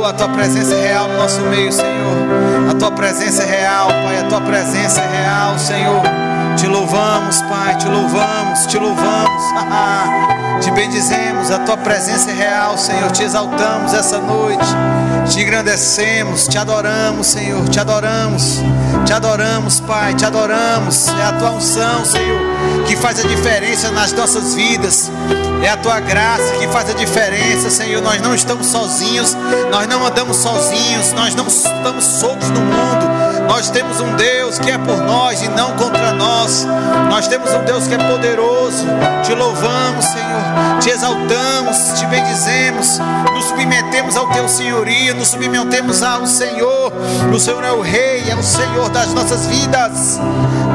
Oh, a tua presença é real no nosso meio, Senhor. A tua presença é real, Pai. A tua presença é real, Senhor. Te louvamos, Pai. Te louvamos, te louvamos. te bendizemos. A tua presença é real, Senhor. Te exaltamos essa noite. Te engrandecemos, te adoramos, Senhor. Te adoramos. Te adoramos, Pai. Te adoramos. É a tua unção, Senhor, que faz a diferença nas nossas vidas. É a tua graça que faz a diferença, Senhor. Nós não estamos sozinhos, nós não andamos sozinhos, nós não estamos soltos no mundo. Nós temos um Deus que é por nós e não contra nós. Nós temos um Deus que é poderoso. Te louvamos, Senhor. Te exaltamos, te bendizemos. Nos submetemos ao teu senhorio, nos submetemos ao Senhor. O Senhor é o Rei, é o Senhor das nossas vidas.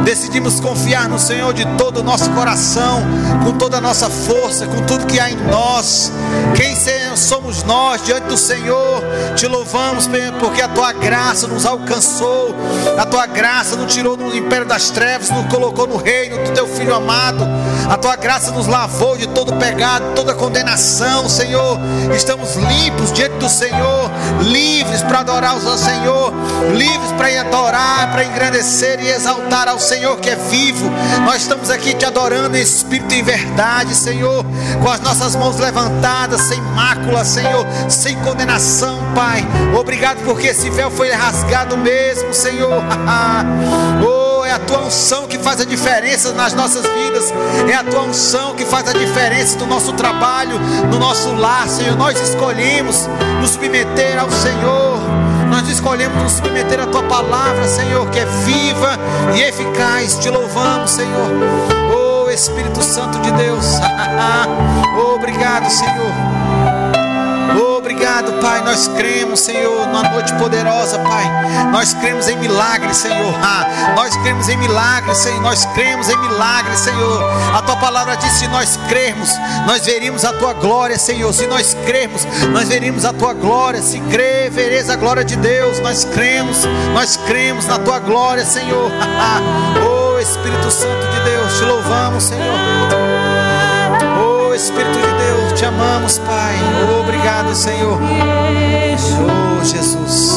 Decidimos confiar no Senhor de todo o nosso coração, com toda a nossa força, com tudo que há em nós. Quem somos nós diante do Senhor? Te louvamos porque a tua graça nos alcançou, a tua graça nos tirou do império das trevas, nos colocou no reino do teu filho amado. A tua graça nos lavou de todo pecado, toda condenação, Senhor. Estamos limpos diante do Senhor, livres para adorar o Senhor, livres para adorar, para engrandecer e exaltar ao Senhor que é vivo. Nós estamos aqui te adorando em espírito e verdade, Senhor, com as nossas mãos levantadas, sem mácula, Senhor, sem condenação, Pai. Obrigado porque esse véu foi rasgado mesmo, Senhor. oh, é a tua unção que faz a diferença nas nossas vidas, é a tua unção que faz a diferença no nosso trabalho, no nosso lar, Senhor. Nós escolhemos nos submeter ao Senhor, nós escolhemos nos submeter à tua palavra, Senhor, que é viva e eficaz. Te louvamos, Senhor. Oh Espírito Santo de Deus, obrigado, Senhor. Obrigado, Pai. Nós cremos, Senhor, numa noite poderosa, Pai. Nós cremos em milagres, Senhor. Ah, nós cremos em milagres, Senhor. Nós cremos em milagres, Senhor. A tua palavra diz: se nós crermos, nós veríamos a tua glória, Senhor. Se nós crermos, nós veríamos a tua glória. Se crer, vereis a glória de Deus. Nós cremos, nós cremos na tua glória, Senhor. oh, Espírito Santo de Deus, te louvamos, Senhor. Oh, Espírito de Deus, te amamos, Pai. Obrigado, Senhor. Oh, Jesus.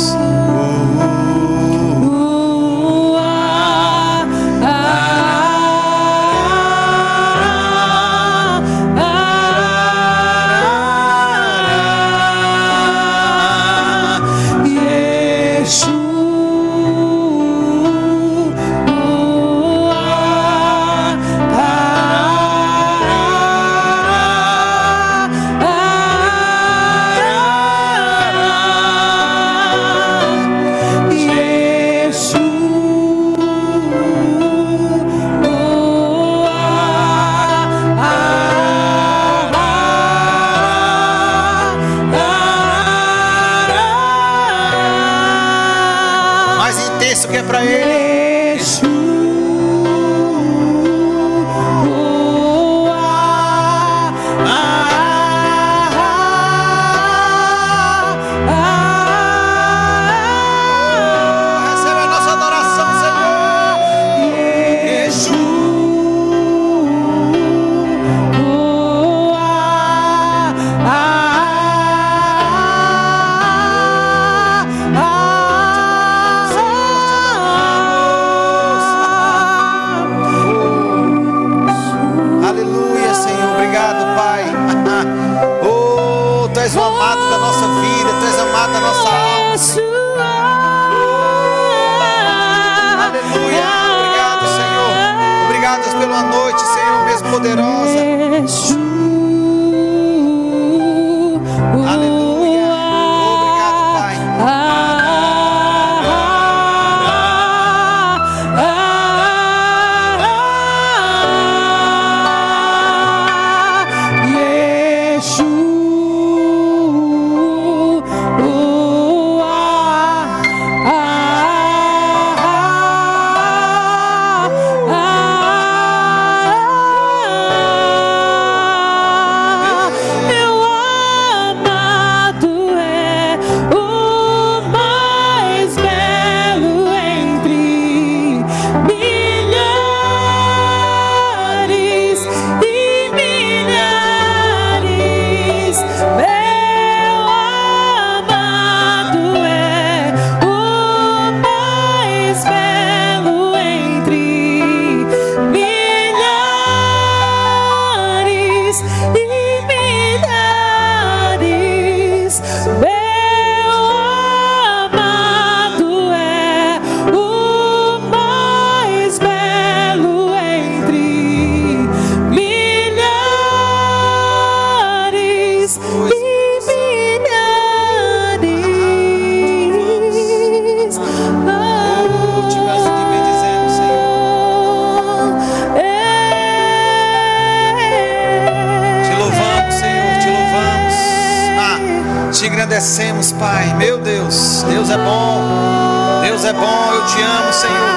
Deus, é bom. Deus é bom, eu te amo, Senhor.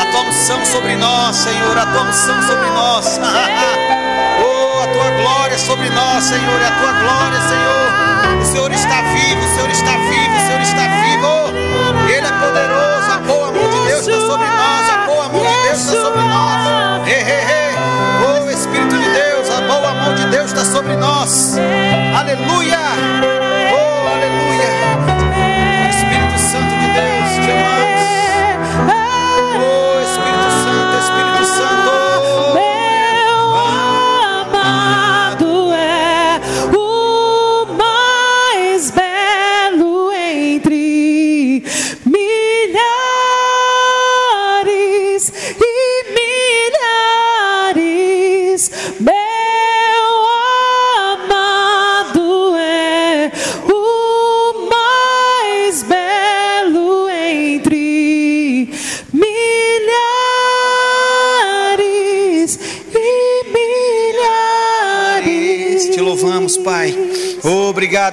A tua unção sobre nós, Senhor. A tua unção sobre nós. oh, a tua glória sobre nós, Senhor. A tua glória, Senhor. O Senhor está vivo, o Senhor está vivo, o Senhor está vivo. Ele é poderoso. A boa mão de Deus está sobre nós. A boa mão de Deus está sobre nós. Oh, Espírito de Deus, a boa mão de Deus está sobre nós. Aleluia. something in there is come on.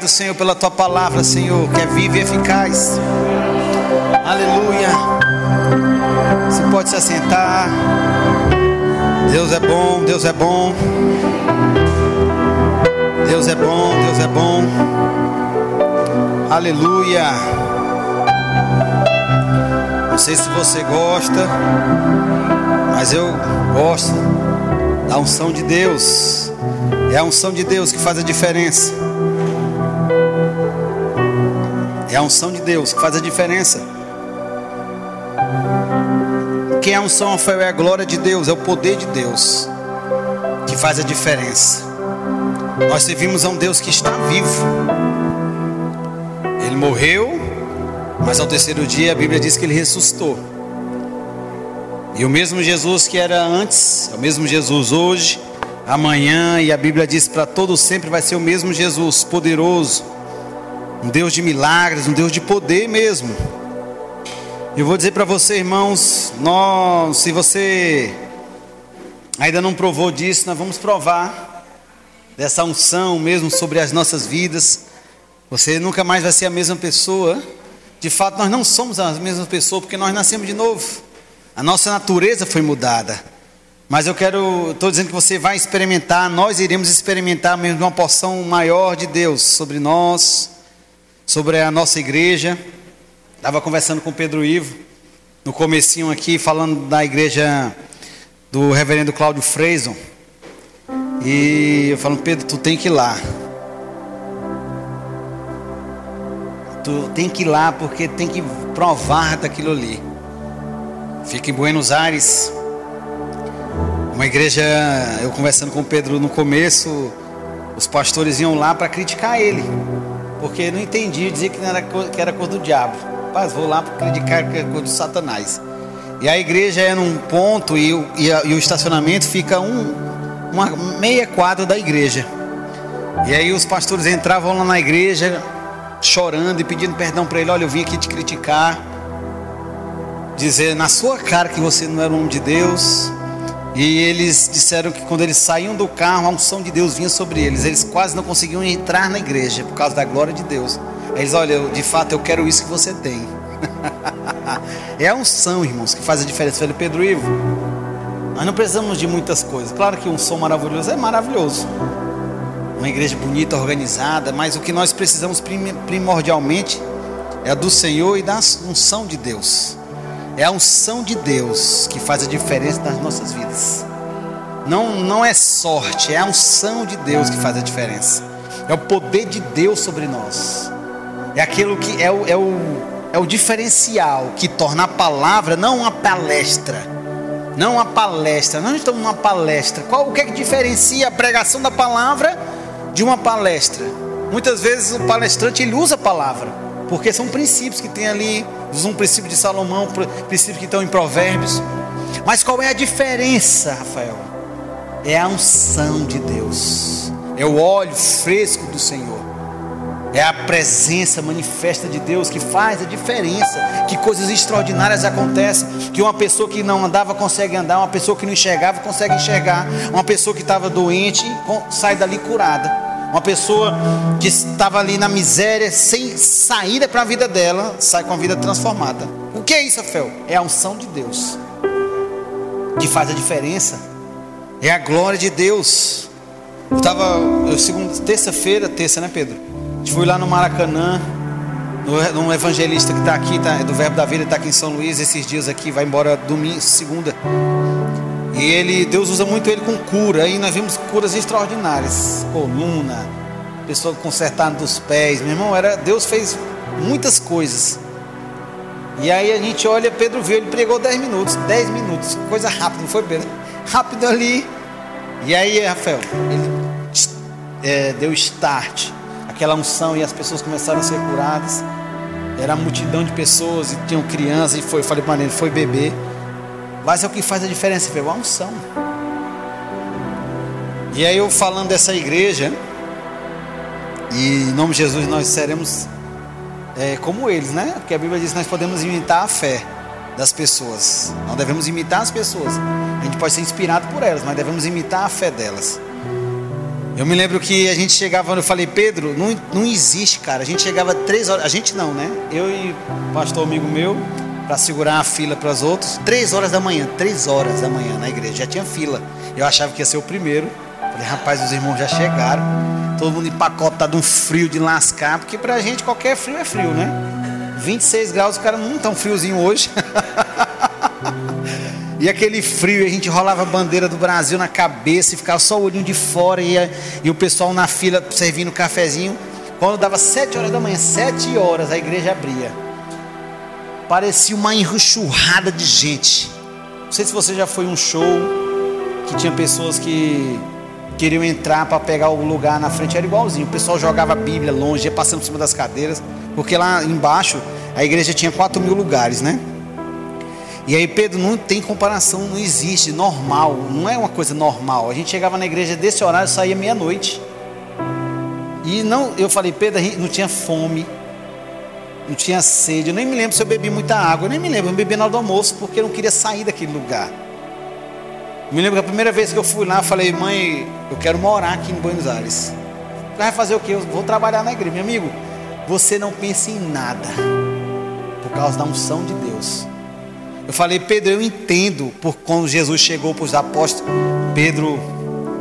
Obrigado, Senhor, pela tua palavra, Senhor, que é viva e eficaz. Aleluia. Você pode se assentar. Deus é bom, Deus é bom. Deus é bom, Deus é bom. Aleluia. Não sei se você gosta, mas eu gosto da unção de Deus. É a unção de Deus que faz a diferença. É a unção de Deus que faz a diferença. Quem é a unção, Rafael, é a glória de Deus, é o poder de Deus que faz a diferença. Nós servimos a um Deus que está vivo. Ele morreu, mas ao terceiro dia a Bíblia diz que ele ressuscitou. E o mesmo Jesus que era antes, é o mesmo Jesus hoje, amanhã, e a Bíblia diz para todos sempre vai ser o mesmo Jesus, poderoso, um Deus de milagres, um Deus de poder mesmo. Eu vou dizer para você, irmãos, nós, se você ainda não provou disso, nós vamos provar dessa unção mesmo sobre as nossas vidas. Você nunca mais vai ser a mesma pessoa. De fato, nós não somos a mesma pessoa porque nós nascemos de novo. A nossa natureza foi mudada. Mas eu quero, estou dizendo que você vai experimentar, nós iremos experimentar mesmo uma porção maior de Deus sobre nós, sobre a nossa igreja. Estava conversando com o Pedro Ivo, no comecinho aqui, falando da igreja do reverendo Cláudio Freison. E eu falo, Pedro, tu tem que ir lá. Tu tem que ir lá porque tem que provar daquilo ali. Fica em Buenos Aires. Uma igreja, eu conversando com o Pedro no começo, os pastores iam lá para criticar ele porque não entendia, dizia que, era, que era cor do diabo. Mas vou lá para acreditar que é cor do Satanás. E a igreja é num ponto e o, e, e o estacionamento fica um, uma meia quadra da igreja. E aí os pastores entravam lá na igreja chorando e pedindo perdão para ele. Olha, eu vim aqui te criticar, dizer na sua cara que você não era um homem de Deus. E eles disseram que quando eles saíam do carro, a unção de Deus vinha sobre eles. Eles quase não conseguiam entrar na igreja por causa da glória de Deus. Eles, olha, de fato eu quero isso que você tem. é a unção, irmãos, que faz a diferença. Falei, Pedro Ivo, nós não precisamos de muitas coisas. Claro que um som maravilhoso é maravilhoso. Uma igreja bonita, organizada, mas o que nós precisamos primordialmente é do Senhor e da unção de Deus. É a unção de Deus que faz a diferença nas nossas vidas. Não, não é sorte, é a unção de Deus que faz a diferença. É o poder de Deus sobre nós. É aquilo que é o, é o, é o diferencial que torna a palavra não uma palestra. Não uma palestra. Nós estamos numa palestra. Qual o que é que diferencia a pregação da palavra de uma palestra? Muitas vezes o palestrante ele usa a palavra, porque são princípios que tem ali um princípio de Salomão, princípios que estão em Provérbios. Mas qual é a diferença, Rafael? É a unção de Deus, é o óleo fresco do Senhor, é a presença manifesta de Deus que faz a diferença. Que coisas extraordinárias acontecem. Que uma pessoa que não andava consegue andar, uma pessoa que não enxergava consegue enxergar, uma pessoa que estava doente sai dali curada. Uma pessoa que estava ali na miséria, sem saída para a vida dela, sai com a vida transformada. O que é isso, Rafael? É a unção de Deus que faz a diferença. É a glória de Deus. Eu estava, segunda, terça-feira, terça, né, Pedro? A gente foi lá no Maracanã, no evangelista que está aqui, tá, é do Verbo da Vida, está aqui em São Luís esses dias aqui, vai embora domingo, segunda. E ele, Deus usa muito ele com cura. Aí nós vimos curas extraordinárias, coluna, pessoa consertada dos pés. Meu irmão, era Deus fez muitas coisas. E aí a gente olha, Pedro viu, ele pregou 10 minutos, 10 minutos, coisa rápida, não foi Pedro? Rápido ali. E aí, Rafael, ele é, deu start, aquela unção e as pessoas começaram a ser curadas. Era uma multidão de pessoas e tinham crianças e foi, falei para ele, foi beber. Mas é o que faz a diferença, Rafael, a unção. E aí eu falando dessa igreja, e em nome de Jesus nós seremos é, como eles, né? Porque a Bíblia diz que nós podemos imitar a fé das pessoas. Não devemos imitar as pessoas. A gente pode ser inspirado por elas, mas devemos imitar a fé delas. Eu me lembro que a gente chegava, eu falei, Pedro, não, não existe, cara. A gente chegava três horas, a gente não, né? Eu e o pastor amigo meu, para segurar a fila para os outros, três horas da manhã, três horas da manhã na igreja, já tinha fila. Eu achava que ia ser o primeiro. Falei, rapaz, os irmãos já chegaram. Todo mundo empacotado, um frio de lascar, porque pra gente qualquer frio é frio, né? 26 graus, o cara não tão friozinho hoje. e aquele frio, a gente rolava a bandeira do Brasil na cabeça e ficava só o olhinho de fora e, e o pessoal na fila servindo cafezinho. Quando dava 7 horas da manhã, 7 horas, a igreja abria. Parecia uma enxurrada de gente. Não sei se você já foi um show que tinha pessoas que queriam entrar para pegar o lugar na frente, era igualzinho. O pessoal jogava a Bíblia longe, ia passando por cima das cadeiras, porque lá embaixo a igreja tinha 4 mil lugares, né? E aí, Pedro, não tem comparação, não existe, normal, não é uma coisa normal. A gente chegava na igreja desse horário, saía meia-noite. E não, eu falei, Pedro, a gente não tinha fome, não tinha sede. Eu nem me lembro se eu bebi muita água, eu nem me lembro, eu bebi na hora do almoço porque eu não queria sair daquele lugar. Me lembro que a primeira vez que eu fui lá, eu falei, mãe, eu quero morar aqui em Buenos Aires. Vai fazer o quê? Eu vou trabalhar na igreja. Meu amigo, você não pensa em nada por causa da unção de Deus. Eu falei, Pedro, eu entendo por quando Jesus chegou para os apóstolos. Pedro,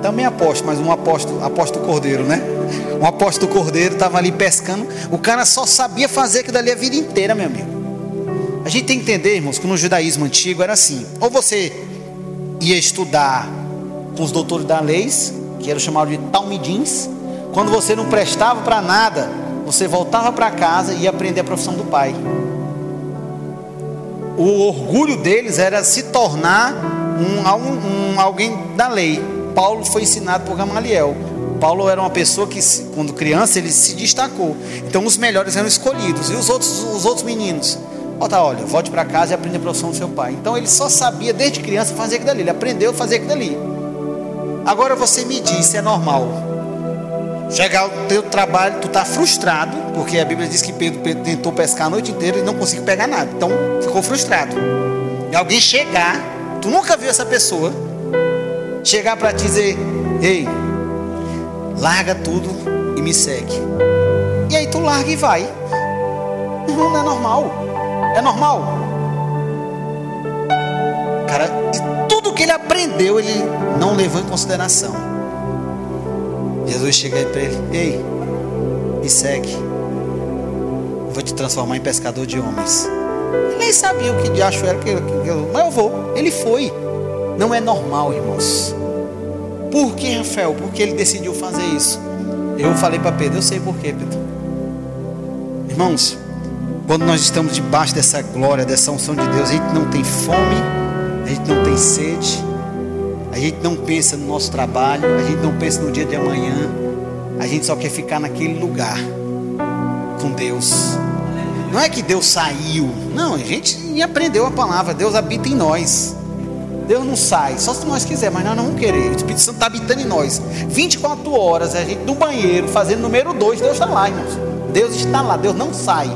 também apóstolo, mas um apóstolo, apóstolo cordeiro, né? Um apóstolo cordeiro estava ali pescando. O cara só sabia fazer aquilo dali a vida inteira, meu amigo. A gente tem que entender, irmãos, que no judaísmo antigo era assim: ou você ia estudar com os doutores da lei, que eram chamados de talmidins. Quando você não prestava para nada, você voltava para casa e ia aprender a profissão do pai. O orgulho deles era se tornar um, um, um alguém da lei. Paulo foi ensinado por Gamaliel. Paulo era uma pessoa que, quando criança, ele se destacou. Então, os melhores eram escolhidos. E os outros, os outros meninos? Bota, olha, volte para casa e aprenda a profissão do seu pai. Então ele só sabia desde criança fazer aquilo ali, ele aprendeu a fazer aquilo ali. Agora você me diz é normal. Chegar ao teu trabalho, tu está frustrado, porque a Bíblia diz que Pedro, Pedro tentou pescar a noite inteira e não conseguiu pegar nada. Então ficou frustrado. E alguém chegar, tu nunca viu essa pessoa, chegar para te dizer, ei, larga tudo e me segue. E aí tu larga e vai. Não, é normal. É normal? Cara, e tudo que ele aprendeu, ele não levou em consideração. Jesus chega aí para ele: Ei, me segue. Vou te transformar em pescador de homens. Ele nem sabia o que de acho era que, que mas eu vou. Ele foi. Não é normal, irmãos. Por que, Rafael? Porque ele decidiu fazer isso. Eu falei para Pedro, eu sei por quê, Pedro. Irmãos, quando nós estamos debaixo dessa glória, dessa unção de Deus, a gente não tem fome, a gente não tem sede, a gente não pensa no nosso trabalho, a gente não pensa no dia de amanhã, a gente só quer ficar naquele lugar com Deus. Não é que Deus saiu, não, a gente aprendeu a palavra, Deus habita em nós. Deus não sai, só se nós quiser, mas nós não vamos querer. O Espírito Santo está habitando em nós. 24 horas, a gente no banheiro, fazendo número 2, Deus está lá, irmãos. Deus está lá, Deus não sai.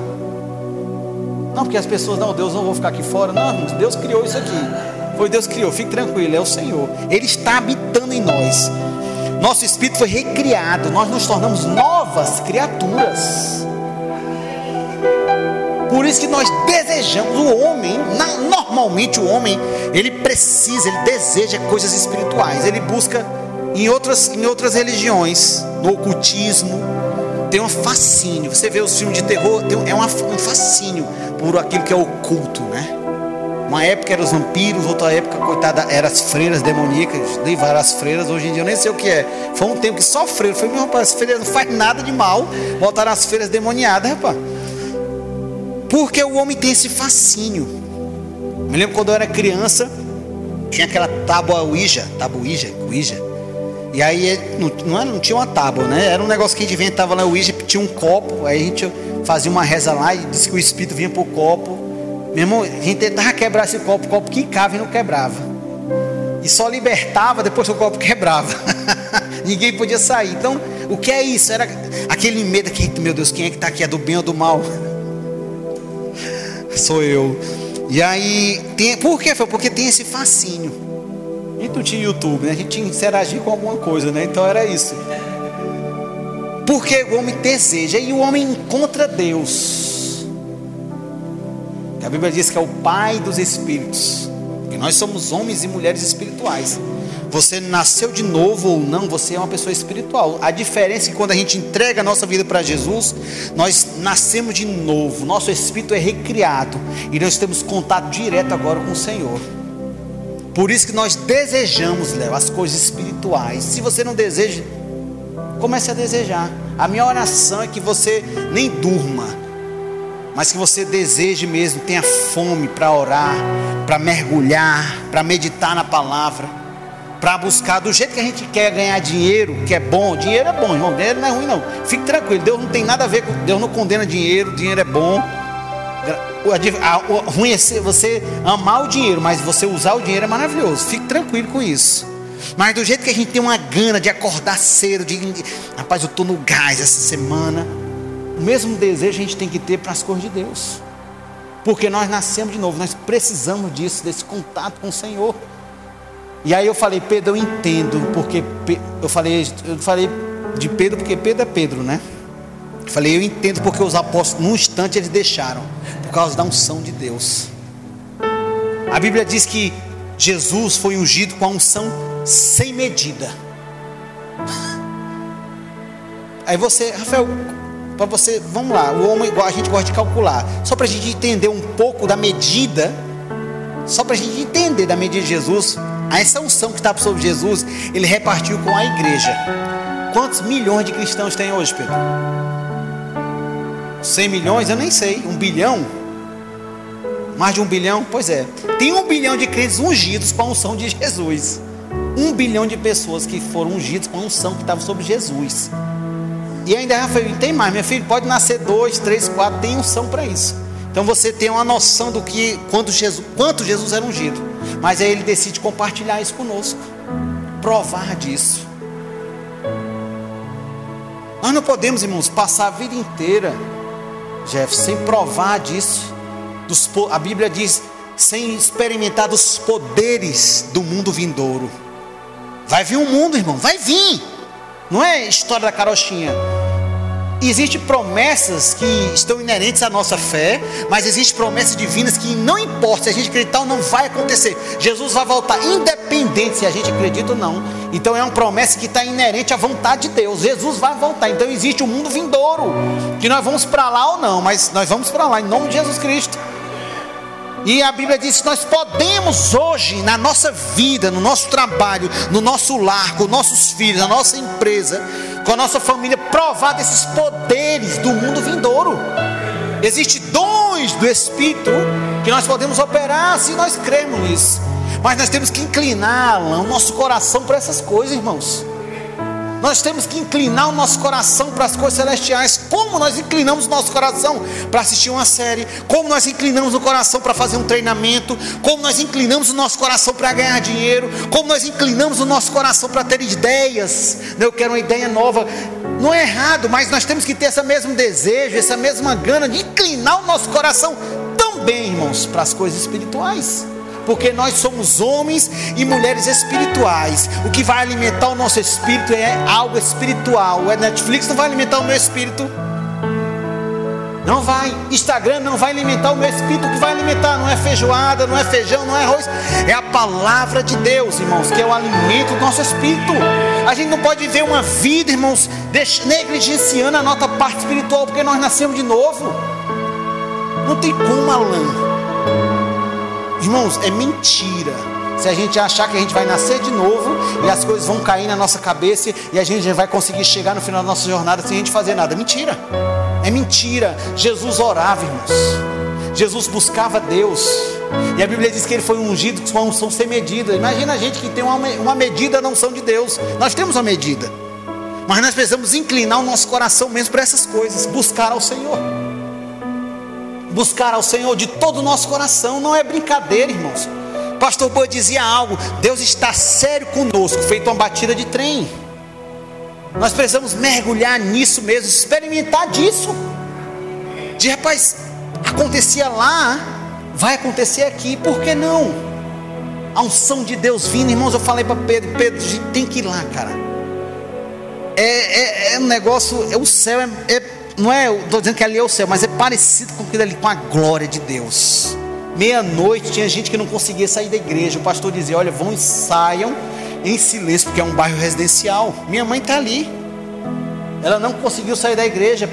Não, porque as pessoas, não, Deus não vou ficar aqui fora. Não, Deus criou isso aqui. Foi Deus que criou, fique tranquilo, é o Senhor. Ele está habitando em nós. Nosso espírito foi recriado, nós nos tornamos novas criaturas. Por isso que nós desejamos o homem, normalmente o homem, ele precisa, ele deseja coisas espirituais, ele busca em outras, em outras religiões, no ocultismo, tem um fascínio. Você vê os filmes de terror, tem, é uma, um fascínio por aquilo que é oculto, né? Uma época eram os vampiros, outra época, coitada, eram as freiras demoníacas, dei várias freiras, hoje em dia eu nem sei o que é. Foi um tempo que só freira, foi meu rapaz, as freiras não faz nada de mal, botaram as freiras demoniadas, rapaz. Porque o homem tem esse fascínio. Me lembro quando eu era criança, tinha aquela tábua Ouija, tábua Ouija, Ouija. E aí não, não, não, tinha uma tábua, né? Era um negócio que a gente inventava lá, Ouija, tinha um copo, aí a gente fazia uma reza lá e disse que o espírito vinha pro copo meu irmão, a gente tentava quebrar esse copo, o copo quicava e não quebrava. E só libertava depois que o copo quebrava. Ninguém podia sair. Então, o que é isso? Era aquele medo que, meu Deus, quem é que está aqui? É do bem ou do mal? Sou eu. E aí, tem, por que foi? Porque tem esse fascínio. E tu tinha YouTube, né? A gente tinha que interagir com alguma coisa, né? Então era isso. Porque o homem deseja e o homem encontra Deus. A Bíblia diz que é o Pai dos Espíritos. Que nós somos homens e mulheres espirituais. Você nasceu de novo ou não, você é uma pessoa espiritual. A diferença é que quando a gente entrega a nossa vida para Jesus, nós nascemos de novo, nosso espírito é recriado e nós temos contato direto agora com o Senhor. Por isso que nós desejamos, Léo, as coisas espirituais. Se você não deseja, comece a desejar. A minha oração é que você nem durma, mas que você deseje mesmo, tenha fome para orar, para mergulhar, para meditar na palavra, para buscar do jeito que a gente quer ganhar dinheiro, que é bom. Dinheiro é bom, irmão. Dinheiro não é ruim, não. Fique tranquilo. Deus não tem nada a ver com. Deus não condena dinheiro. Dinheiro é bom. O ruim é você amar o dinheiro, mas você usar o dinheiro é maravilhoso. Fique tranquilo com isso. Mas do jeito que a gente tem uma gana de acordar cedo, de rapaz, eu estou no gás essa semana. O mesmo desejo a gente tem que ter para as coisas de Deus. Porque nós nascemos de novo, nós precisamos disso, desse contato com o Senhor. E aí eu falei, Pedro, eu entendo, porque eu falei, eu falei de Pedro, porque Pedro é Pedro, né? Eu falei, eu entendo porque os apóstolos, num instante, eles deixaram, por causa da unção de Deus. A Bíblia diz que Jesus foi ungido com a unção sem medida. Aí você, Rafael, para você, vamos lá, o homem igual a gente gosta de calcular, só para a gente entender um pouco da medida, só para a gente entender da medida de Jesus, essa unção que está sobre Jesus, ele repartiu com a igreja. Quantos milhões de cristãos tem hoje, Pedro? 100 milhões? Eu nem sei. Um bilhão? Mais de um bilhão? Pois é. Tem um bilhão de crentes ungidos com a unção de Jesus. Um bilhão de pessoas que foram ungidos com a unção que estava sobre Jesus. E ainda Rafael, tem mais, meu filho, pode nascer dois, três, quatro, tem unção para isso. Então você tem uma noção do que quanto Jesus, quanto Jesus era ungido. Mas aí ele decide compartilhar isso conosco. Provar disso. Nós não podemos, irmãos, passar a vida inteira, Jeff, sem provar disso. Dos, a Bíblia diz, sem experimentar dos poderes do mundo vindouro. Vai vir um mundo, irmão, vai vir. Não é história da carochinha. Existem promessas que estão inerentes à nossa fé, mas existem promessas divinas que não importa se a gente acreditar ou não vai acontecer. Jesus vai voltar, independente se a gente acredita ou não. Então é uma promessa que está inerente à vontade de Deus. Jesus vai voltar. Então existe um mundo vindouro que nós vamos para lá ou não, mas nós vamos para lá em nome de Jesus Cristo. E a Bíblia diz que nós podemos hoje, na nossa vida, no nosso trabalho, no nosso lar, com nossos filhos, na nossa empresa, com a nossa família, provar desses poderes do mundo vindouro. Existem dons do Espírito que nós podemos operar se nós cremos nisso. Mas nós temos que inclinar o nosso coração para essas coisas, irmãos. Nós temos que inclinar o nosso coração para as coisas celestiais. Como nós inclinamos o nosso coração para assistir uma série? Como nós inclinamos o coração para fazer um treinamento? Como nós inclinamos o nosso coração para ganhar dinheiro? Como nós inclinamos o nosso coração para ter ideias? Eu quero uma ideia nova. Não é errado, mas nós temos que ter esse mesmo desejo, essa mesma gana de inclinar o nosso coração também, irmãos, para as coisas espirituais. Porque nós somos homens e mulheres espirituais. O que vai alimentar o nosso espírito é algo espiritual. O Netflix não vai alimentar o meu espírito. Não vai. Instagram não vai alimentar o meu espírito. O que vai alimentar não é feijoada, não é feijão, não é arroz. É a palavra de Deus, irmãos, que é o alimento do nosso espírito. A gente não pode viver uma vida, irmãos, negligenciando a nossa parte espiritual, porque nós nascemos de novo. Não tem como, Alain. Irmãos, é mentira. Se a gente achar que a gente vai nascer de novo e as coisas vão cair na nossa cabeça e a gente vai conseguir chegar no final da nossa jornada sem a gente fazer nada. Mentira. É mentira. Jesus orava, irmãos. Jesus buscava Deus. E a Bíblia diz que ele foi ungido com uma unção sem medida. Imagina a gente que tem uma, uma medida da unção de Deus. Nós temos uma medida. Mas nós precisamos inclinar o nosso coração mesmo para essas coisas. Buscar ao Senhor. Buscar ao Senhor de todo o nosso coração. Não é brincadeira, irmãos. Pastor Boa dizia algo. Deus está sério conosco, feito uma batida de trem. Nós precisamos mergulhar nisso mesmo, experimentar disso. De rapaz, acontecia lá, vai acontecer aqui, por que não? A unção de Deus vindo, irmãos, eu falei para Pedro, Pedro, a gente tem que ir lá, cara. É, é, é um negócio, é o céu, é, é não é, estou dizendo que ali é o céu, mas é parecido com aquilo ali, com a glória de Deus. Meia-noite tinha gente que não conseguia sair da igreja. O pastor dizia: Olha, vão e saiam em silêncio, porque é um bairro residencial. Minha mãe está ali. Ela não conseguiu sair da igreja.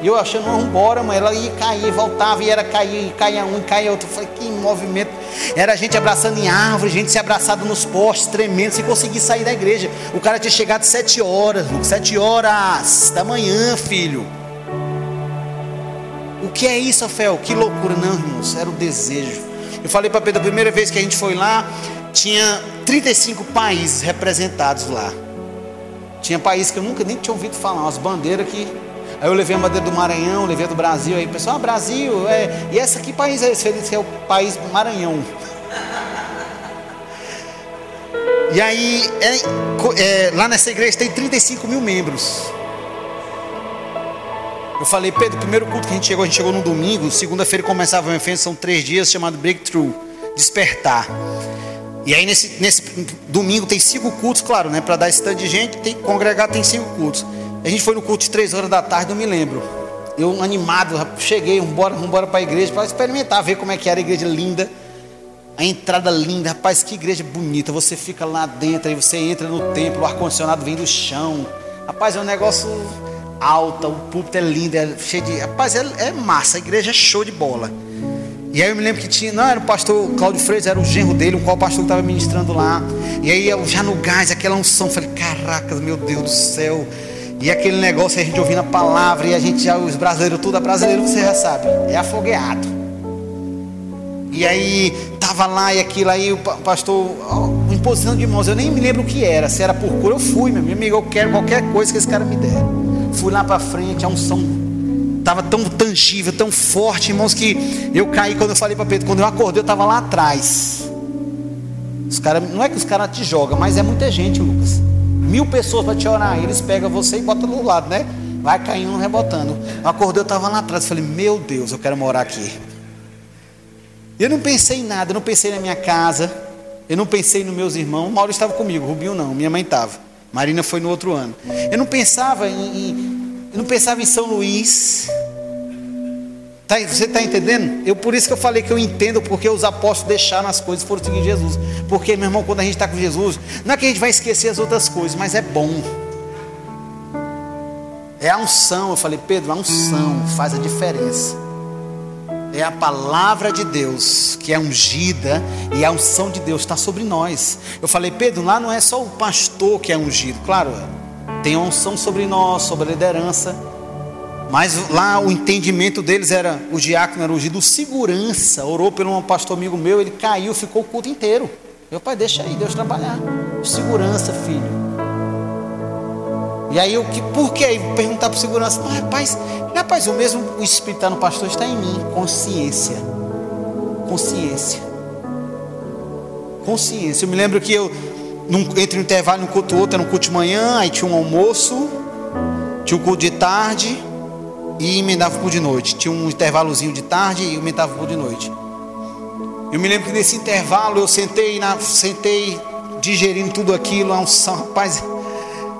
E eu achando, vamos embora, mãe. Ela ia cair, voltava, e era cair, e caía um, e caía outro. Eu falei, que movimento. Era gente abraçando em árvore, gente se abraçando nos postes, tremendo, sem conseguir sair da igreja. O cara tinha chegado sete horas, sete horas da manhã, filho. O que é isso, Rafael? Que loucura, não, irmãos. Era o desejo. Eu falei para Pedro, a primeira vez que a gente foi lá, tinha 35 países representados lá. Tinha países que eu nunca nem tinha ouvido falar, umas bandeiras que. Aí eu levei a bandeira do Maranhão, levei a do Brasil, aí o pessoal, ah, Brasil, é. E essa que país é esse? Ele disse é o país Maranhão. E aí, é, é, lá nessa igreja tem 35 mil membros. Eu falei, Pedro, o primeiro culto que a gente chegou, a gente chegou no domingo, segunda-feira começava o evento, são três dias, chamado Breakthrough, despertar. E aí nesse, nesse domingo tem cinco cultos, claro, né? Para dar esse tanto de gente, tem congregar tem cinco cultos. A gente foi no culto de três horas da tarde, não me lembro. Eu animado, cheguei, vambora, vambora para a igreja para experimentar, ver como é que era a igreja linda. A entrada linda, rapaz, que igreja bonita. Você fica lá dentro, aí você entra no templo, o ar-condicionado vem do chão. Rapaz, é um negócio alto, o púlpito é lindo, é cheio de. Rapaz, é, é massa, a igreja é show de bola. E aí eu me lembro que tinha, não, era o pastor Cláudio Freitas, era o genro dele, o qual pastor que estava ministrando lá. E aí eu já no gás, aquela unção, falei, caracas, meu Deus do céu. E aquele negócio, a gente ouvindo a palavra, e a gente já, os brasileiros, tudo, a brasileiro você já sabe, é afogueado. E aí, tava lá e aquilo aí, o pastor, oh, imposição de mãos, eu nem me lembro o que era, se era por cura, eu fui, meu amigo, eu quero qualquer coisa que esse cara me der. Fui lá para frente, a unção estava tão tangível, tão forte, irmãos, que eu caí quando eu falei para Pedro, quando eu acordei, eu estava lá atrás. Os cara, não é que os caras te jogam, mas é muita gente, Lucas. Mil pessoas para te orar, eles pegam você e botam do lado, né? Vai caindo, rebotando. Eu acordei, eu estava lá atrás, falei, meu Deus, eu quero morar aqui. Eu não pensei em nada, eu não pensei na minha casa, eu não pensei nos meus irmãos. O Mauro estava comigo, o Rubinho não, minha mãe estava. Marina foi no outro ano. Eu não pensava em, em eu não pensava em São Luís. Tá, você está entendendo? Eu por isso que eu falei que eu entendo porque os apóstolos deixaram as coisas e foram seguir Jesus. Porque, meu irmão, quando a gente está com Jesus, não é que a gente vai esquecer as outras coisas, mas é bom. É a unção. Eu falei, Pedro, a unção faz a diferença. É a palavra de Deus que é ungida e a unção de Deus está sobre nós. Eu falei, Pedro, lá não é só o pastor que é ungido, claro, tem unção sobre nós, sobre a liderança. Mas lá o entendimento deles era: o diácono era ungido, segurança. Orou pelo um pastor amigo meu, ele caiu, ficou o culto inteiro. Meu pai, deixa aí, Deus trabalhar. Segurança, filho. E aí eu que, por que? Perguntar para segurança, mas rapaz, rapaz, o mesmo o Espírito está no pastor está em mim. Consciência. Consciência. Consciência. Eu me lembro que eu num, entre um intervalo e um culto outro, era um culto de manhã, aí tinha um almoço, tinha um culto de tarde e emendava o culto de noite. Tinha um intervalozinho de tarde e emendava o culto de noite. Eu me lembro que nesse intervalo eu sentei, na, sentei digerindo tudo aquilo, a unção, rapaz.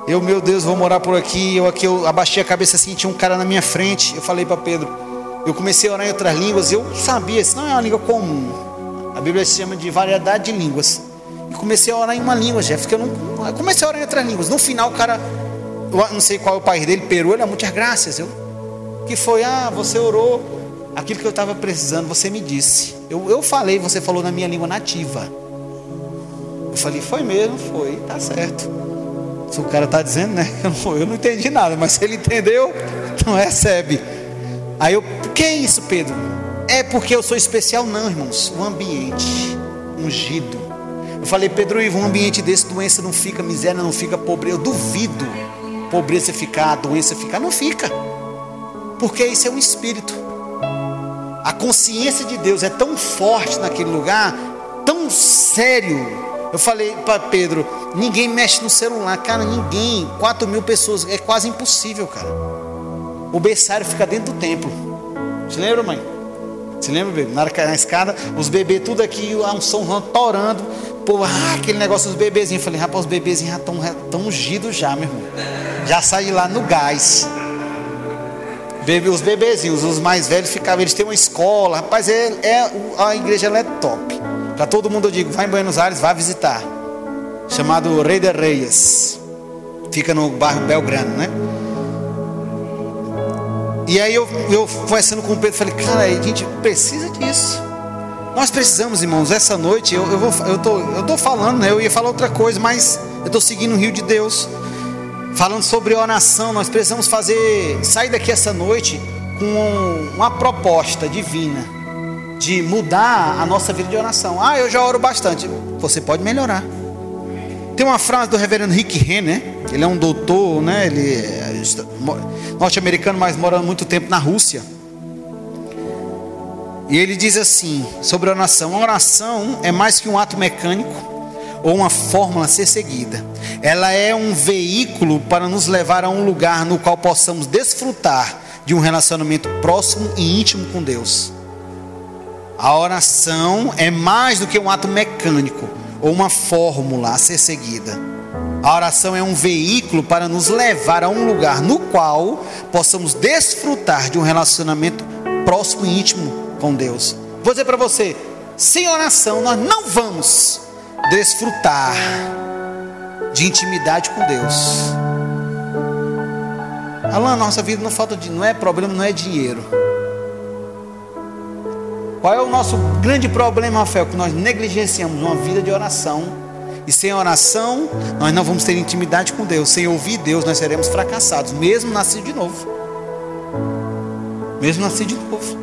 Eu, meu Deus, vou morar por aqui. Eu aqui, eu abaixei a cabeça assim, tinha um cara na minha frente. Eu falei para Pedro, eu comecei a orar em outras línguas. Eu sabia, isso não é uma língua comum. A Bíblia se chama de variedade de línguas. E comecei a orar em uma língua, Jeff, que eu não. Eu comecei a orar em outras línguas. No final, o cara, eu não sei qual é o país dele, Peru, ele é muitas graças. Eu, que foi, ah, você orou aquilo que eu estava precisando, você me disse. Eu, eu falei, você falou na minha língua nativa. Eu falei, foi mesmo, foi, tá certo. Se o cara está dizendo, né? Eu não, não entendi nada, mas se ele entendeu, então recebe. Aí eu, que é isso, Pedro? É porque eu sou especial, não, irmãos. O ambiente ungido. Eu falei, Pedro, Ivo, um ambiente desse, doença não fica, miséria não fica, pobreza. Eu duvido pobreza ficar, doença ficar. Não fica. Porque isso é um espírito. A consciência de Deus é tão forte naquele lugar, tão sério. Eu falei para Pedro, ninguém mexe no celular, cara, ninguém. 4 mil pessoas, é quase impossível, cara. O berçário fica dentro do templo. Você lembra, mãe? Você lembra, bebê? Na, na escada, os bebês tudo aqui, a unção torando. Pô, ah, aquele negócio dos bebezinhos. Eu falei, rapaz, os bebezinhos já estão ungidos já, meu irmão. Já saí lá no gás. Bebe, os bebezinhos, os mais velhos ficavam, eles têm uma escola. Rapaz, é, é a igreja é top. Para todo mundo eu digo, vai em Buenos Aires, vá visitar. Chamado Rei de Reis. Fica no bairro Belgrano, né? E aí eu, eu conversando com o Pedro, falei, cara, a gente precisa disso. Nós precisamos, irmãos, essa noite eu, eu, vou, eu, tô, eu tô falando, né? Eu ia falar outra coisa, mas eu estou seguindo o rio de Deus. Falando sobre oração, nós precisamos fazer, sair daqui essa noite com uma proposta divina de mudar a nossa vida de oração. Ah, eu já oro bastante. Você pode melhorar. Tem uma frase do reverendo Rick Renner, ele é um doutor, né? Ele é norte-americano, mas mora muito tempo na Rússia. E ele diz assim sobre a oração: a oração é mais que um ato mecânico ou uma fórmula a ser seguida. Ela é um veículo para nos levar a um lugar no qual possamos desfrutar de um relacionamento próximo e íntimo com Deus. A oração é mais do que um ato mecânico ou uma fórmula a ser seguida. A oração é um veículo para nos levar a um lugar no qual possamos desfrutar de um relacionamento próximo e íntimo com Deus. Vou dizer para você: sem oração nós não vamos desfrutar de intimidade com Deus. Alan, nossa vida não falta de, não é problema, não é dinheiro. Qual é o nosso grande problema, Rafael? Que nós negligenciamos uma vida de oração e sem oração, nós não vamos ter intimidade com Deus. Sem ouvir Deus, nós seremos fracassados, mesmo nascido de novo. Mesmo nascido de novo.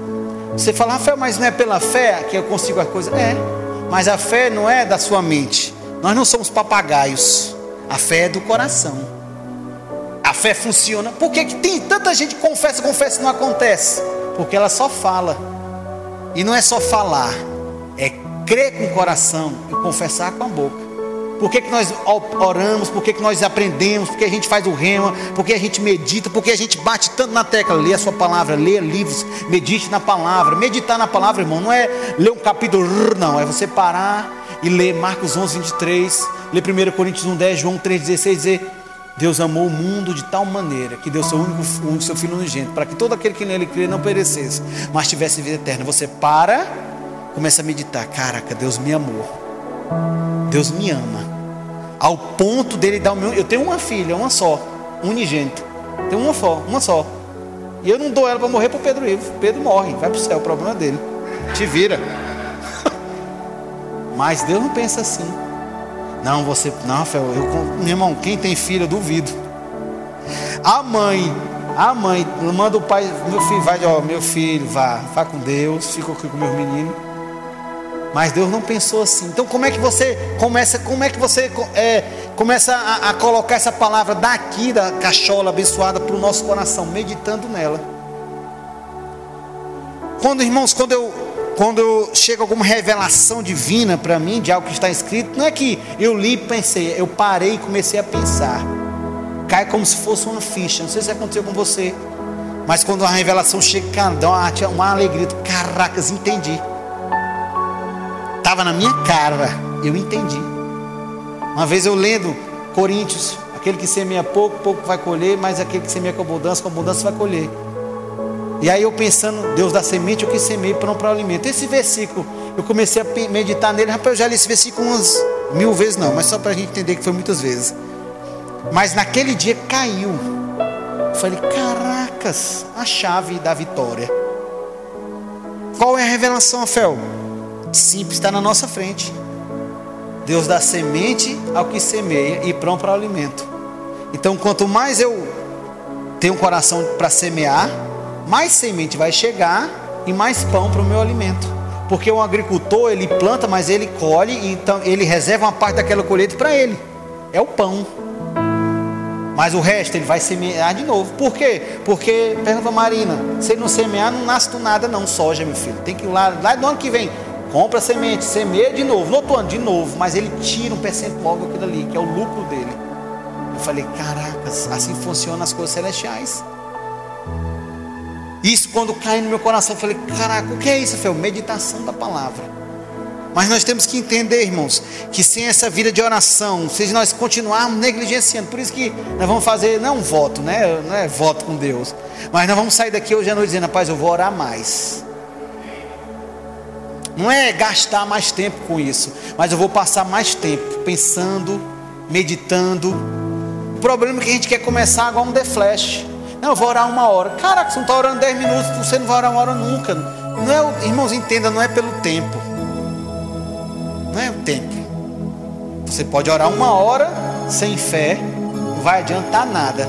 Você fala, Rafael, mas não é pela fé que eu consigo as coisas? É, mas a fé não é da sua mente. Nós não somos papagaios. A fé é do coração. A fé funciona. Por que, que tem tanta gente que confessa, confessa e não acontece? Porque ela só fala. E não é só falar, é crer com o coração e confessar com a boca. Por que, que nós oramos? Por que, que nós aprendemos? Por que a gente faz o rema? Por que a gente medita? Por que a gente bate tanto na tecla? Lê a sua palavra, lê livros, medite na palavra. Meditar na palavra, irmão, não é ler um capítulo, não. É você parar e ler Marcos 11, 23, ler 1 Coríntios 1, 10, João 3, 16, dizer Deus amou o mundo de tal maneira que deu seu único, seu filho unigênito, para que todo aquele que nele crê não perecesse, mas tivesse vida eterna. Você para, começa a meditar. Caraca, Deus me amou. Deus me ama. Ao ponto dele dar o meu. Eu tenho uma filha, uma só, unigênita. Tenho uma só, uma só. E eu não dou ela para morrer para Pedro Ivo. Pedro morre, vai para o céu, o problema é dele. Te vira. Mas Deus não pensa assim. Não, você. Não, Rafael, eu, meu irmão, quem tem filho, eu duvido. A mãe, a mãe, manda o pai, meu filho, vai, ó, meu filho, vá, vá com Deus, fica aqui com meus meninos. Mas Deus não pensou assim. Então como é que você começa, como é que você é, começa a, a, colocar essa palavra daqui da cachola abençoada para o nosso coração, meditando nela? Quando irmãos, quando eu quando chega alguma revelação divina para mim de algo que está escrito, não é que eu li e pensei, eu parei e comecei a pensar. Cai como se fosse uma ficha. Não sei se aconteceu com você. Mas quando a revelação chega, dá uma, uma alegria. Caracas, entendi. estava na minha cara, eu entendi. Uma vez eu lendo Coríntios, aquele que semeia pouco, pouco vai colher, mas aquele que semeia com abundância, com abundância vai colher. E aí eu pensando, Deus dá semente, o que semeia para o alimento. Esse versículo, eu comecei a meditar nele, rapaz, eu já li esse versículo umas mil vezes não, mas só para a gente entender que foi muitas vezes. Mas naquele dia caiu. Eu falei, caracas, a chave da vitória. Qual é a revelação, Rafael? Simples, está na nossa frente. Deus dá semente ao que semeia e pronto para o alimento. Então, quanto mais eu tenho coração para semear, mais semente vai chegar e mais pão para o meu alimento. Porque o agricultor, ele planta, mas ele colhe, então ele reserva uma parte daquela colheita para ele. É o pão. Mas o resto ele vai semear de novo. Por quê? Porque, pergunta Marina, se ele não semear, não nasce do nada não, soja, meu filho. Tem que ir lá, lá no ano que vem, compra semente, semeia de novo, no outro ano de novo, mas ele tira um percentual daquilo ali, que é o lucro dele. Eu falei, caracas, assim funcionam as coisas celestiais. Isso quando cai no meu coração, eu falei, caraca, o que é isso, Fel? Meditação da palavra. Mas nós temos que entender, irmãos, que sem essa vida de oração, se nós continuarmos negligenciando, por isso que nós vamos fazer, não é um voto, né? Não é voto com Deus, mas nós vamos sair daqui hoje à noite dizendo, rapaz, eu vou orar mais. Não é gastar mais tempo com isso, mas eu vou passar mais tempo pensando, meditando. O problema é que a gente quer começar igual um The Flash. Não, eu vou orar uma hora. Caraca, você não está orando 10 minutos, você não vai orar uma hora nunca. Não é, irmãos, entenda, não é pelo tempo não é o tempo. Você pode orar uma hora sem fé, não vai adiantar nada.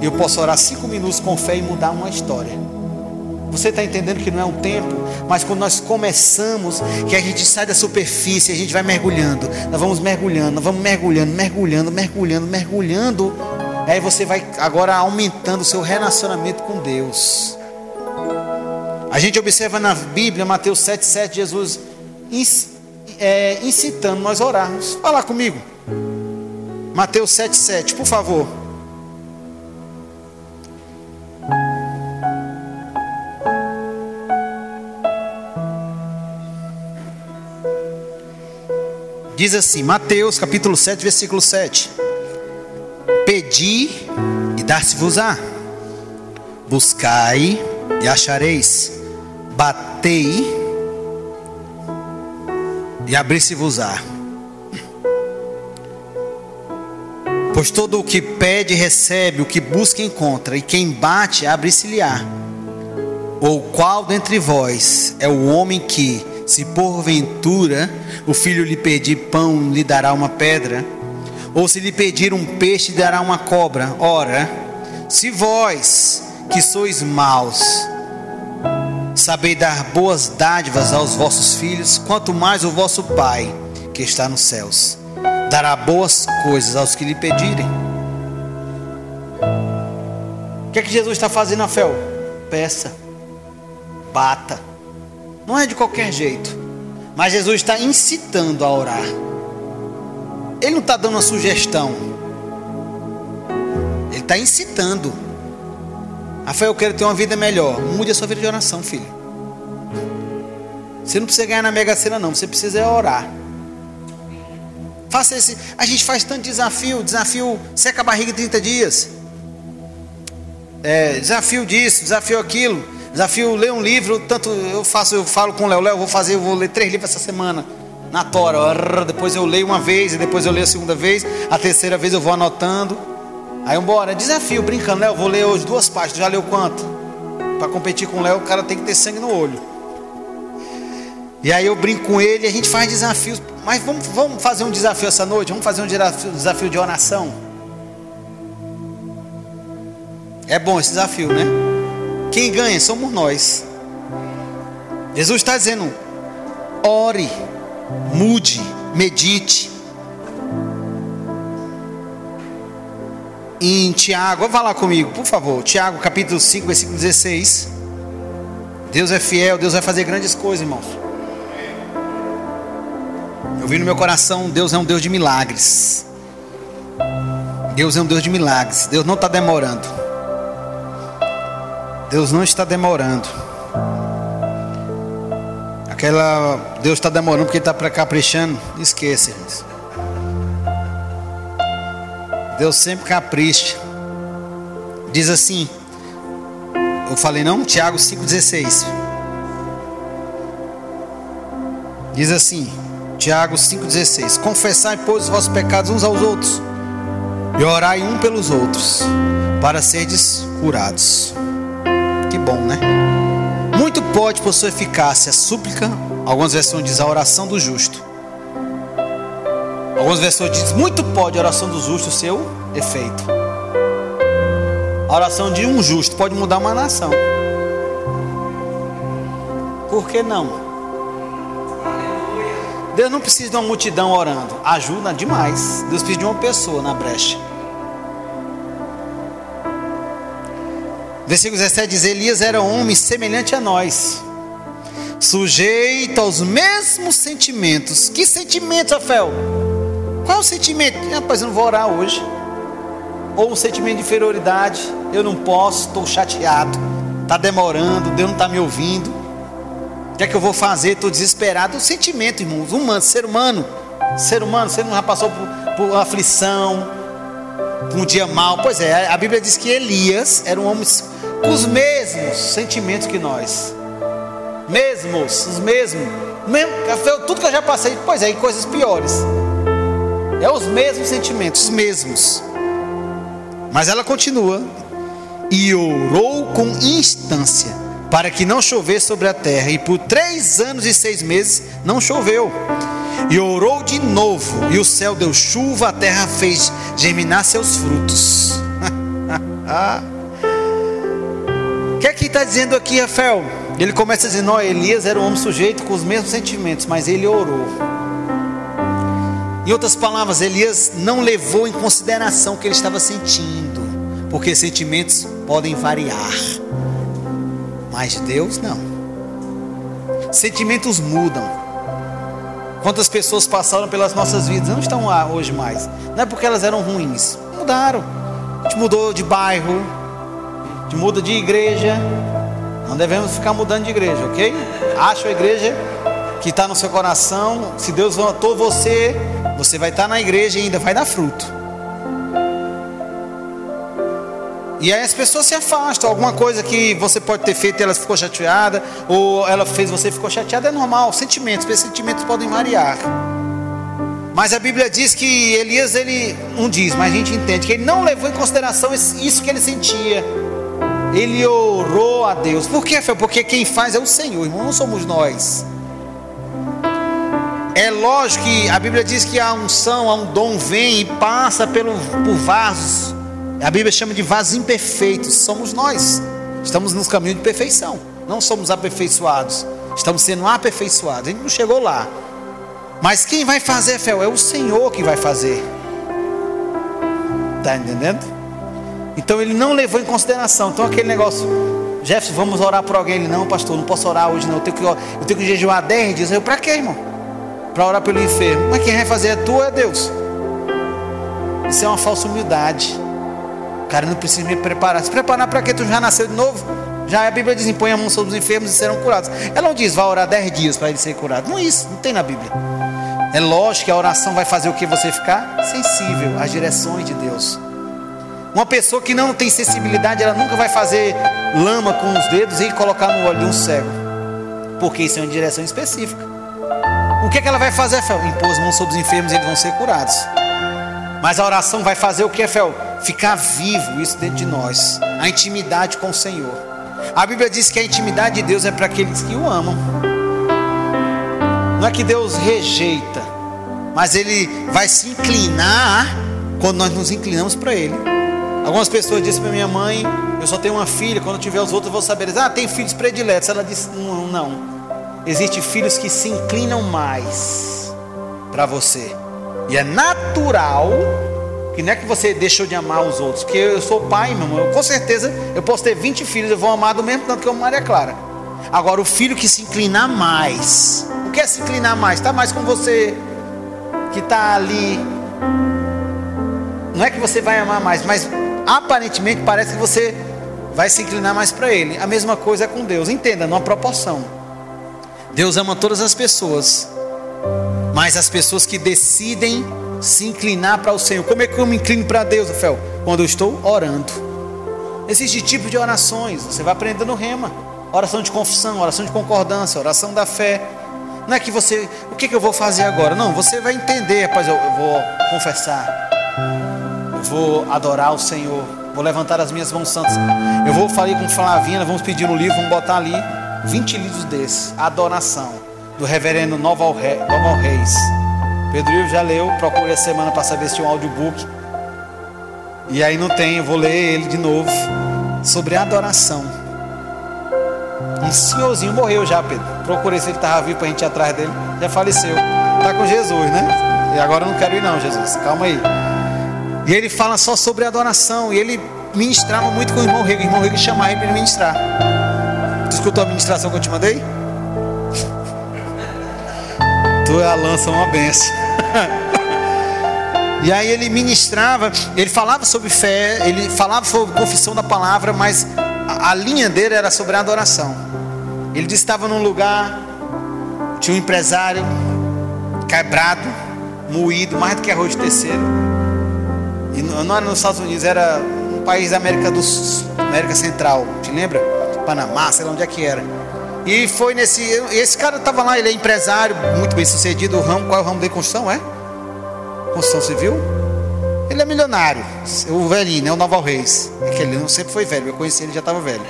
Eu posso orar cinco minutos com fé e mudar uma história. Você está entendendo que não é um tempo, mas quando nós começamos, que a gente sai da superfície, a gente vai mergulhando, nós vamos mergulhando, nós vamos mergulhando, mergulhando, mergulhando, mergulhando. Aí você vai agora aumentando o seu relacionamento com Deus. A gente observa na Bíblia, Mateus 7,7, Jesus é, incitando nós a orarmos. Fala comigo. Mateus 7,7, por favor. Diz assim, Mateus capítulo 7, versículo 7. Pedi e dar-se-vos-á. Buscai e achareis. Batei e abrir-se-vos-á. Pois todo o que pede recebe, o que busca encontra, e quem bate abre-se-lhe-á. Ou qual dentre vós é o homem que, se porventura o filho lhe pedir pão, lhe dará uma pedra? Ou se lhe pedir um peixe, dará uma cobra? Ora, se vós, que sois maus, Sabei dar boas dádivas aos vossos filhos, quanto mais o vosso Pai, que está nos céus, dará boas coisas aos que lhe pedirem. O que é que Jesus está fazendo, Afel? Peça, bata. Não é de qualquer jeito, mas Jesus está incitando a orar. Ele não está dando uma sugestão, ele está incitando. Rafael, eu quero ter uma vida melhor. Mude a sua vida de oração, filho. Você não precisa ganhar na Mega Sena, não. Você precisa orar. Faça esse. A gente faz tanto desafio. Desafio seca a barriga em 30 dias. É, desafio disso, desafio aquilo. Desafio ler um livro. Tanto eu faço, eu falo com o Léo, Léo, vou fazer, eu vou ler três livros essa semana. Na tora. Depois eu leio uma vez, e depois eu leio a segunda vez. A terceira vez eu vou anotando. Aí embora, desafio, brincando, Léo, vou ler hoje duas páginas, já leu quanto? Para competir com o Léo, o cara tem que ter sangue no olho. E aí eu brinco com ele, a gente faz desafios. Mas vamos, vamos fazer um desafio essa noite? Vamos fazer um desafio, desafio de oração? É bom esse desafio, né? Quem ganha somos nós. Jesus está dizendo: ore, mude, medite. em Tiago, vá lá comigo, por favor. Tiago, capítulo 5, versículo 16. Deus é fiel, Deus vai fazer grandes coisas, irmãos. Eu vi no meu coração, Deus é um Deus de milagres. Deus é um Deus de milagres. Deus não está demorando. Deus não está demorando. Aquela. Deus está demorando porque está caprichando. Esqueça, irmãos. Deus sempre capricha. Diz assim. Eu falei não? Tiago 5,16. Diz assim. Tiago 5,16: Confessai, pois, os vossos pecados uns aos outros, e orai um pelos outros, para seres curados. Que bom, né? Pode por sua eficácia a súplica, algumas versões dizem a oração do justo. Algumas versões dizem muito pode a oração do justo seu efeito. A oração de um justo pode mudar uma nação. Por que não? Deus não precisa de uma multidão orando, ajuda demais. Deus precisa de uma pessoa na brecha. Versículo 17 diz: Elias era homem semelhante a nós, sujeito aos mesmos sentimentos. Que sentimentos, Rafael? Qual o sentimento? Rapaz, eu não vou orar hoje. Ou um sentimento de inferioridade, eu não posso, estou chateado, está demorando, Deus não está me ouvindo que é que eu vou fazer? Estou desesperado. O sentimento, irmãos, humano, ser humano. Ser humano, você não já passou por, por aflição, por um dia mal. Pois é, a Bíblia diz que Elias era um homem os mesmos sentimentos que nós. Mesmos, os mesmos. Mesmo, tudo que eu já passei, pois é, e coisas piores. É os mesmos sentimentos, os mesmos. Mas ela continua. E orou com instância para que não chovesse sobre a terra. E por três anos e seis meses não choveu. E orou de novo, e o céu deu chuva, a terra fez germinar seus frutos. Que é que está dizendo aqui, Rafael? Ele começa dizendo: ó, Elias era um homem sujeito com os mesmos sentimentos, mas ele orou. Em outras palavras, Elias não levou em consideração o que ele estava sentindo, porque sentimentos podem variar. Mas Deus não. Sentimentos mudam. Quantas pessoas passaram pelas nossas vidas não estão lá hoje mais. Não é porque elas eram ruins. Mudaram. A gente mudou de bairro. Gente muda de igreja. Não devemos ficar mudando de igreja, ok? Acha a igreja que está no seu coração. Se Deus levantou você, você vai estar tá na igreja e ainda vai dar fruto. E aí as pessoas se afastam. Alguma coisa que você pode ter feito ela ficou chateada, ou ela fez você ficou chateada, é normal. Sentimentos, esses sentimentos podem variar. Mas a Bíblia diz que Elias, ele não diz, mas a gente entende que ele não levou em consideração isso que ele sentia. Ele orou a Deus. Por quê, Porque quem faz é o Senhor, irmão, não somos nós. É lógico que a Bíblia diz que a unção, a um dom vem e passa pelo, por vasos a Bíblia chama de vasos imperfeitos, somos nós. Estamos nos caminhos de perfeição. Não somos aperfeiçoados. Estamos sendo aperfeiçoados. A gente não chegou lá. Mas quem vai fazer, fé? É o Senhor que vai fazer. Está entendendo? Então ele não levou em consideração. Então aquele negócio, Jefferson, vamos orar por alguém. Ele, não, pastor, não posso orar hoje não. Eu tenho que, eu tenho que jejuar 10 dias. Eu, para quê, irmão? Para orar pelo enfermo. Mas quem vai fazer é tu, é Deus. Isso é uma falsa humildade. Cara, não precisa me preparar. Se preparar para que tu já nasceu de novo? Já a Bíblia diz: impõe a mão sobre os enfermos e serão curados. Ela não diz, vai orar dez dias para ele ser curado. Não é isso, não tem na Bíblia. É lógico que a oração vai fazer o que você ficar sensível às direções de Deus. Uma pessoa que não tem sensibilidade, ela nunca vai fazer lama com os dedos e colocar no olho de um cego, porque isso é uma direção específica. O que, é que ela vai fazer, Fel? Impor as mãos sobre os enfermos e eles vão ser curados. Mas a oração vai fazer o que, Fel? Ficar vivo isso dentro de nós. A intimidade com o Senhor. A Bíblia diz que a intimidade de Deus é para aqueles que o amam. Não é que Deus rejeita, mas Ele vai se inclinar quando nós nos inclinamos para Ele. Algumas pessoas dizem para minha mãe: Eu só tenho uma filha, quando tiver os outros eu vou saber. Ah, tem filhos prediletos. Ela disse: Não, não. Existem filhos que se inclinam mais para você. E é natural que não é que você deixou de amar os outros, porque eu sou pai, meu irmão. Com certeza eu posso ter 20 filhos, eu vou amar do mesmo tanto que eu amo Maria Clara. Agora, o filho que se inclinar mais, o que é se inclinar mais? Está mais com você, que está ali. Não é que você vai amar mais, mas aparentemente parece que você vai se inclinar mais para ele. A mesma coisa é com Deus, entenda, numa proporção. Deus ama todas as pessoas, mas as pessoas que decidem se inclinar para o Senhor. Como é que eu me inclino para Deus, Rafael? Quando eu estou orando. Existe tipo de orações, você vai aprendendo rema. Oração de confissão, oração de concordância, oração da fé. Não é que você, o que, que eu vou fazer agora? Não, você vai entender, rapaz, eu, eu vou confessar. Vou adorar o Senhor. Vou levantar as minhas mãos santas. Eu vou falar com Flavinha, vamos pedir no livro, vamos botar ali 20 livros desses. Adoração. Do reverendo Noval, Reis. Pedro Ivo já leu, procure a semana para saber se tinha um audiobook. E aí não tem, eu vou ler ele de novo. Sobre adoração. Um senhorzinho morreu já, Pedro. Procurei se ele estava vivo para a gente ir atrás dele. Já faleceu. Está com Jesus, né? E agora eu não quero ir não, Jesus. Calma aí. E ele fala só sobre adoração. E ele ministrava muito com o irmão Rego. O irmão Rego chamava ele para ministrar. Tu escutou a ministração que eu te mandei? Tu é a lança uma benção. e aí ele ministrava, ele falava sobre fé, ele falava sobre confissão da palavra, mas a, linha dele era sobre a adoração. Ele disse estava num lugar, tinha um empresário quebrado, moído, mais do que arroz de terceiro. E não era nos Estados Unidos, era um país da América do Sul, América Central, te lembra? Panamá, sei lá onde é que era. E foi nesse. Esse cara estava lá, ele é empresário, muito bem sucedido. O ramo, qual é o ramo de construção? É? Construção civil? Ele é milionário, o velhinho, né? O Naval Reis. É que ele não sempre foi velho, eu conheci ele já estava velho.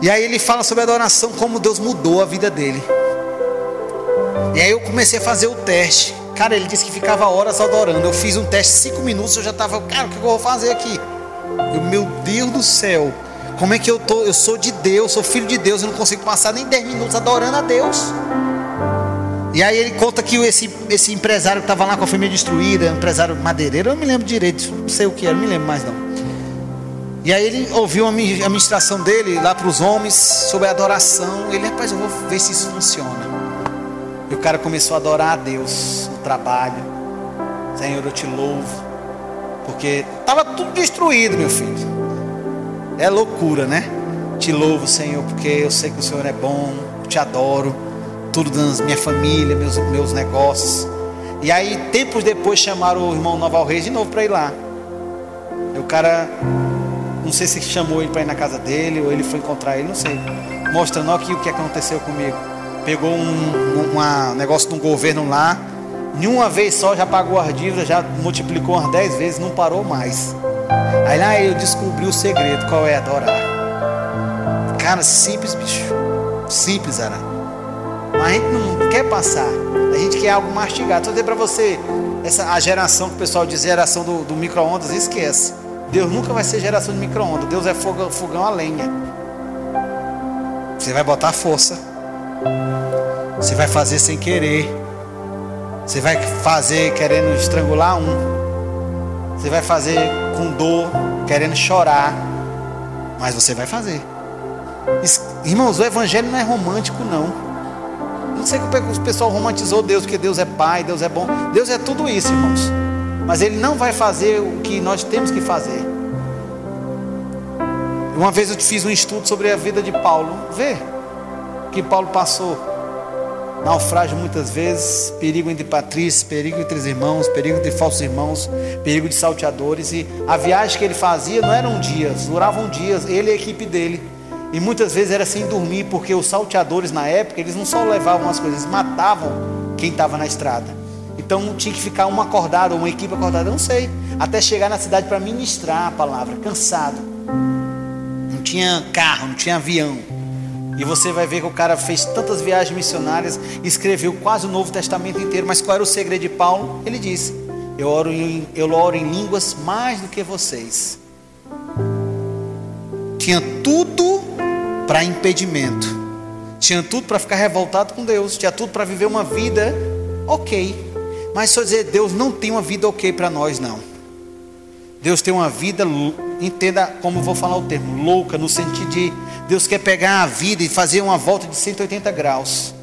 E aí ele fala sobre a adoração, como Deus mudou a vida dele. E aí eu comecei a fazer o teste. Cara, ele disse que ficava horas adorando. Eu fiz um teste, cinco minutos, eu já estava, cara, o que eu vou fazer aqui? Eu, meu Deus do céu. Como é que eu tô? Eu sou de Deus, sou filho de Deus, eu não consigo passar nem 10 minutos adorando a Deus. E aí ele conta que esse, esse empresário que estava lá com a família destruída, empresário madeireiro, eu não me lembro direito, não sei o que era, não me lembro mais não. E aí ele ouviu a ministração dele lá para os homens sobre a adoração. Ele, rapaz, eu vou ver se isso funciona. E o cara começou a adorar a Deus no trabalho. Senhor, eu te louvo. Porque estava tudo destruído, meu filho. É loucura, né? Te louvo, Senhor, porque eu sei que o Senhor é bom, te adoro, tudo da minha família, meus, meus negócios. E aí, tempos depois, chamaram o irmão Noval Reis de novo para ir lá. E o cara, não sei se chamou ele para ir na casa dele ou ele foi encontrar ele, não sei. Mostrando aqui o que aconteceu comigo. Pegou um, um negócio de um governo lá, nenhuma vez só já pagou as dívidas, já multiplicou umas 10 vezes, não parou mais. Aí lá eu descobri o segredo, qual é adorar. Cara, simples, bicho. Simples, era. Mas a gente não quer passar. A gente quer algo mastigado. Estou dizendo para você, essa, a geração que o pessoal diz geração do, do micro-ondas, esquece. Deus nunca vai ser geração de micro-ondas. Deus é fogão, fogão a lenha. Você vai botar força. Você vai fazer sem querer. Você vai fazer querendo estrangular um. Você vai fazer com dor, querendo chorar, mas você vai fazer. Irmãos, o evangelho não é romântico, não. Não sei que o pessoal romantizou Deus, porque Deus é Pai, Deus é bom. Deus é tudo isso, irmãos. Mas Ele não vai fazer o que nós temos que fazer. Uma vez eu fiz um estudo sobre a vida de Paulo. Vê que Paulo passou naufrágio muitas vezes, perigo entre patrícios, perigo entre os irmãos, perigo entre falsos irmãos, perigo de salteadores. E a viagem que ele fazia não eram dias, duravam dias, ele e a equipe dele. E muitas vezes era sem dormir, porque os salteadores na época, eles não só levavam as coisas, eles matavam quem estava na estrada. Então tinha que ficar um acordado, uma equipe acordada, não sei, até chegar na cidade para ministrar a palavra, cansado. Não tinha carro, não tinha avião. E você vai ver que o cara fez tantas viagens missionárias, escreveu quase o Novo Testamento inteiro. Mas qual era o segredo de Paulo? Ele disse: Eu oro em, eu oro em línguas mais do que vocês. Tinha tudo para impedimento, tinha tudo para ficar revoltado com Deus, tinha tudo para viver uma vida ok. Mas só dizer, Deus não tem uma vida ok para nós, não. Deus tem uma vida, entenda como eu vou falar o termo, louca, no sentido de Deus quer pegar a vida e fazer uma volta de 180 graus,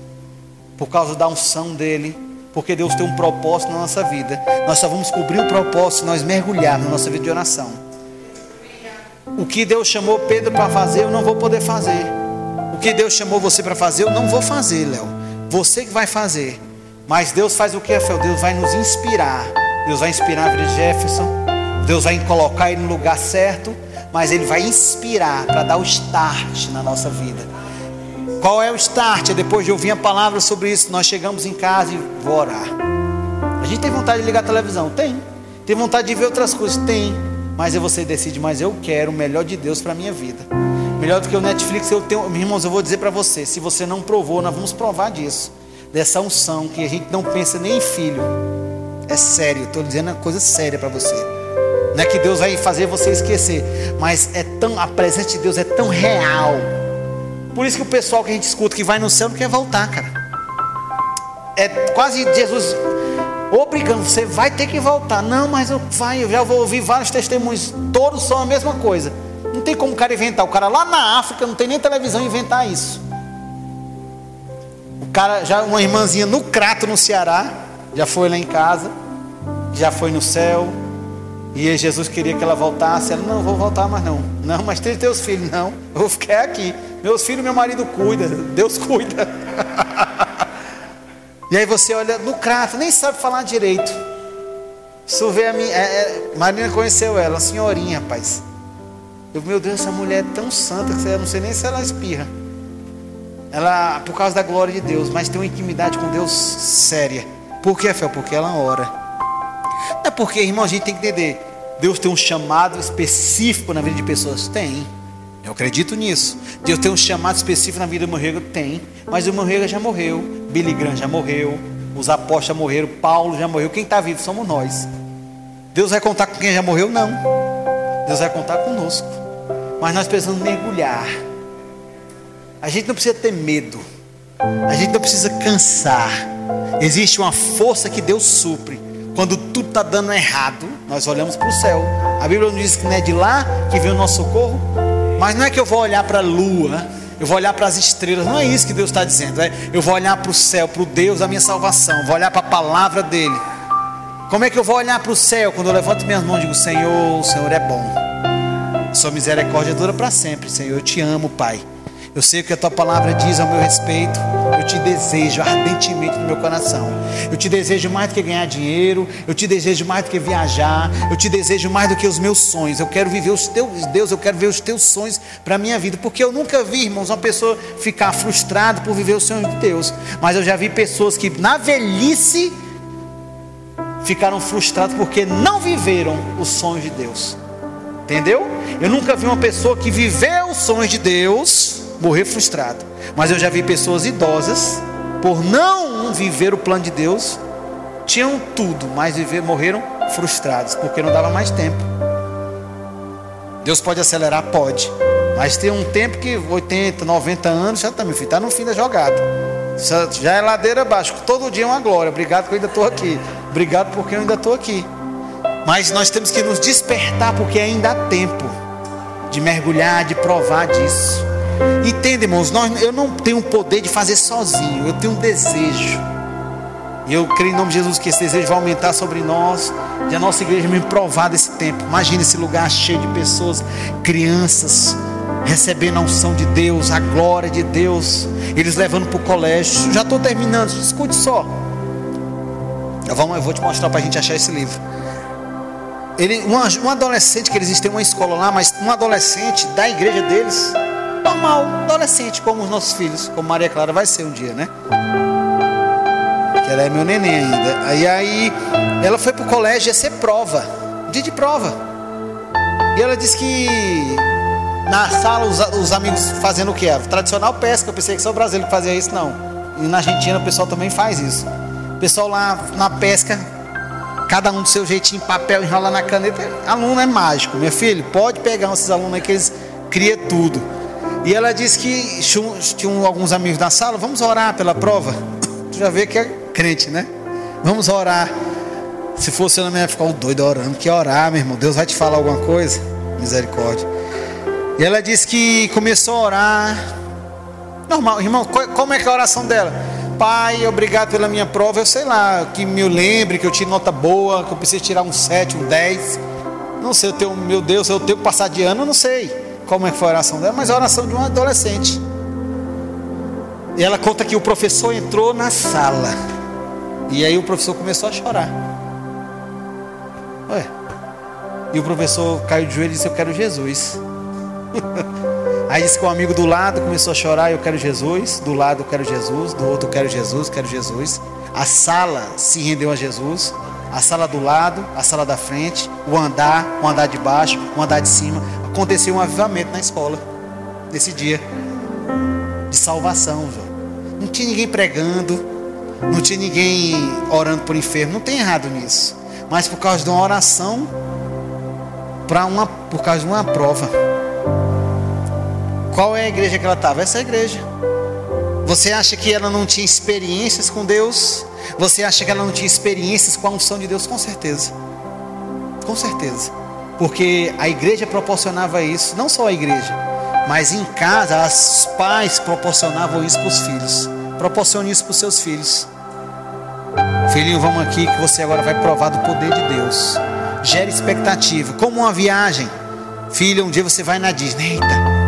por causa da unção dEle, porque Deus tem um propósito na nossa vida. Nós só vamos cobrir o propósito se nós mergulharmos na nossa vida de oração. O que Deus chamou Pedro para fazer, eu não vou poder fazer. O que Deus chamou você para fazer, eu não vou fazer, Léo. Você que vai fazer. Mas Deus faz o que, Rafael? Deus vai nos inspirar. Deus vai inspirar a vida de Jefferson. Deus vai colocar ele no lugar certo. Mas Ele vai inspirar para dar o start na nossa vida. Qual é o start? É depois de ouvir a palavra sobre isso, nós chegamos em casa e vou orar. A gente tem vontade de ligar a televisão? Tem. Tem vontade de ver outras coisas? Tem. Mas você decide, mas eu quero o melhor de Deus para a minha vida. Melhor do que o Netflix, eu tenho. Irmãos, eu vou dizer para você: se você não provou, nós vamos provar disso dessa unção que a gente não pensa nem em filho. É sério, estou dizendo uma coisa séria para você. Não é que Deus vai fazer você esquecer, mas é tão a presença de Deus é tão real. Por isso que o pessoal que a gente escuta que vai no céu não quer voltar, cara. É quase Jesus obrigando, você vai ter que voltar. Não, mas eu vai, eu já vou ouvir vários testemunhos, todos são a mesma coisa. Não tem como o cara inventar. O cara lá na África não tem nem televisão inventar isso cara, já uma irmãzinha no Crato, no Ceará, já foi lá em casa, já foi no céu. E Jesus queria que ela voltasse. Ela, não, vou voltar mais não. Não, mas tem teus filhos. Não, eu vou ficar aqui. Meus filhos, meu marido cuida. Deus cuida. e aí você olha no crato, nem sabe falar direito. Isso vê a minha. É, é, Marina conheceu ela, senhorinha, rapaz. Eu, meu Deus, essa mulher é tão santa que eu não sei nem se ela espirra. Ela, por causa da glória de Deus, mas tem uma intimidade com Deus séria. Por que, Fel? Porque ela ora. É porque, irmão, a gente tem que entender. Deus tem um chamado específico na vida de pessoas? Tem. Eu acredito nisso. Deus tem um chamado específico na vida do Morrego? Tem. Mas o Morrego já morreu. Billy Graham já morreu. Os apóstolos já morreram. Paulo já morreu. Quem está vivo somos nós. Deus vai contar com quem já morreu? Não. Deus vai contar conosco. Mas nós precisamos mergulhar a gente não precisa ter medo. A gente não precisa cansar. Existe uma força que Deus supre. Quando tudo está dando errado, nós olhamos para o céu. A Bíblia não diz que não é de lá que vem o nosso socorro. Mas não é que eu vou olhar para a lua, eu vou olhar para as estrelas. Não é isso que Deus está dizendo. É, eu vou olhar para o céu, para o Deus da minha salvação. Vou olhar para a palavra dele. Como é que eu vou olhar para o céu quando eu levanto minhas mãos e digo: Senhor, o Senhor é bom. Sua misericórdia dura para sempre, Senhor. Eu te amo, Pai. Eu sei o que a tua palavra diz ao meu respeito. Eu te desejo ardentemente no meu coração. Eu te desejo mais do que ganhar dinheiro. Eu te desejo mais do que viajar. Eu te desejo mais do que os meus sonhos. Eu quero viver os teus, Deus, eu quero ver os teus sonhos para a minha vida. Porque eu nunca vi, irmãos, uma pessoa ficar frustrada por viver os sonhos de Deus. Mas eu já vi pessoas que na velhice ficaram frustradas porque não viveram os sonhos de Deus. Entendeu? Eu nunca vi uma pessoa que viveu os sonhos de Deus morrer frustrado. Mas eu já vi pessoas idosas, por não viver o plano de Deus, tinham tudo, mas viver, morreram frustrados, porque não dava mais tempo. Deus pode acelerar? Pode. Mas tem um tempo que 80, 90 anos já filho, está no fim da jogada. Já é ladeira abaixo. Todo dia é uma glória. Obrigado que eu ainda estou aqui. Obrigado porque eu ainda estou aqui. Mas nós temos que nos despertar porque ainda há tempo de mergulhar, de provar disso. Entende, irmãos? Nós, eu não tenho o poder de fazer sozinho, eu tenho um desejo. E eu creio em nome de Jesus que esse desejo vai aumentar sobre nós, e a nossa igreja me provar desse tempo. Imagina esse lugar cheio de pessoas, crianças, recebendo a unção de Deus, a glória de Deus, eles levando para o colégio. Já estou terminando, escute só. Eu vou, eu vou te mostrar para a gente achar esse livro. Ele, um, um adolescente que eles têm uma escola lá, mas um adolescente da igreja deles normal, adolescente, como os nossos filhos, como Maria Clara vai ser um dia, né? Que ela é meu neném ainda. E aí ela foi pro colégio ia ser prova, dia de prova. E ela disse que na sala os, os amigos fazendo o que? A tradicional pesca. Eu pensei que só o brasileiro que fazia isso, não. E na Argentina o pessoal também faz isso. O pessoal lá na pesca, cada um do seu jeitinho, papel, enrola na caneta. Aluno é mágico, meu filho. Pode pegar esses alunos aí que eles criam tudo. E ela disse que tinham alguns amigos na sala, vamos orar pela prova. Tu já vê que é crente, né? Vamos orar. Se fosse eu, não ia ficar doido orando. Que orar, meu irmão? Deus vai te falar alguma coisa? Misericórdia. E ela disse que começou a orar. Normal, irmão, como é que é a oração dela? Pai, obrigado pela minha prova. Eu sei lá, que me lembre que eu tive nota boa, que eu preciso tirar um 7, um 10. Não sei, eu tenho, meu Deus, eu tenho que passar de ano, eu não sei como é que foi a oração dela, mas a oração de um adolescente. E ela conta que o professor entrou na sala. E aí o professor começou a chorar. Ué. E o professor caiu de joelho e disse: Eu quero Jesus. Aí disse que o amigo do lado começou a chorar: Eu quero Jesus. Do lado, eu quero Jesus. Do outro, eu quero Jesus, quero Jesus. A sala se rendeu a Jesus. A sala do lado, a sala da frente, o andar, o andar de baixo, o andar de cima. Aconteceu um avivamento na escola nesse dia de salvação. Não tinha ninguém pregando, não tinha ninguém orando por enfermo. Não tem errado nisso. Mas por causa de uma oração, para uma, por causa de uma prova. Qual é a igreja que ela estava? Essa é a igreja. Você acha que ela não tinha experiências com Deus? Você acha que ela não tinha experiências com a unção de Deus? Com certeza. Com certeza. Porque a igreja proporcionava isso, não só a igreja, mas em casa os pais proporcionavam isso para os filhos. Proporcione isso para os seus filhos. Filhinho, vamos aqui que você agora vai provar do poder de Deus. Gera expectativa. Como uma viagem. Filha, um dia você vai na Disney. Eita.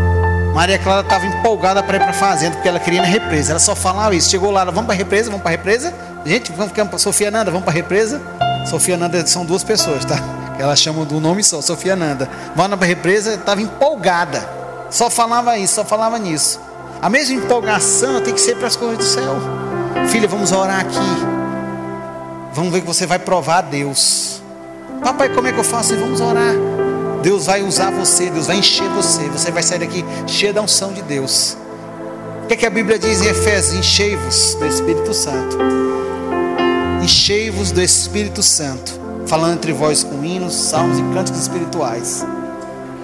Maria Clara estava empolgada para ir para a fazenda, porque ela queria ir na represa. Ela só falava isso. Chegou lá, vamos para a represa, vamos para a represa. Gente, vamos ficar para Sofia Nanda, vamos para a represa. Sofia Nanda são duas pessoas, tá? Ela chama do nome só, Sofia Nanda. Vamos para a represa, estava empolgada. Só falava isso, só falava nisso. A mesma empolgação tem que ser para as coisas do céu. Filha, vamos orar aqui. Vamos ver que você vai provar a Deus. Papai, como é que eu faço? Vamos orar. Deus vai usar você, Deus vai encher você. Você vai sair daqui cheio da unção de Deus. O que, é que a Bíblia diz em Efésios? Enchei-vos do Espírito Santo. Enchei-vos do Espírito Santo. Falando entre vós com hinos, salmos e cânticos espirituais.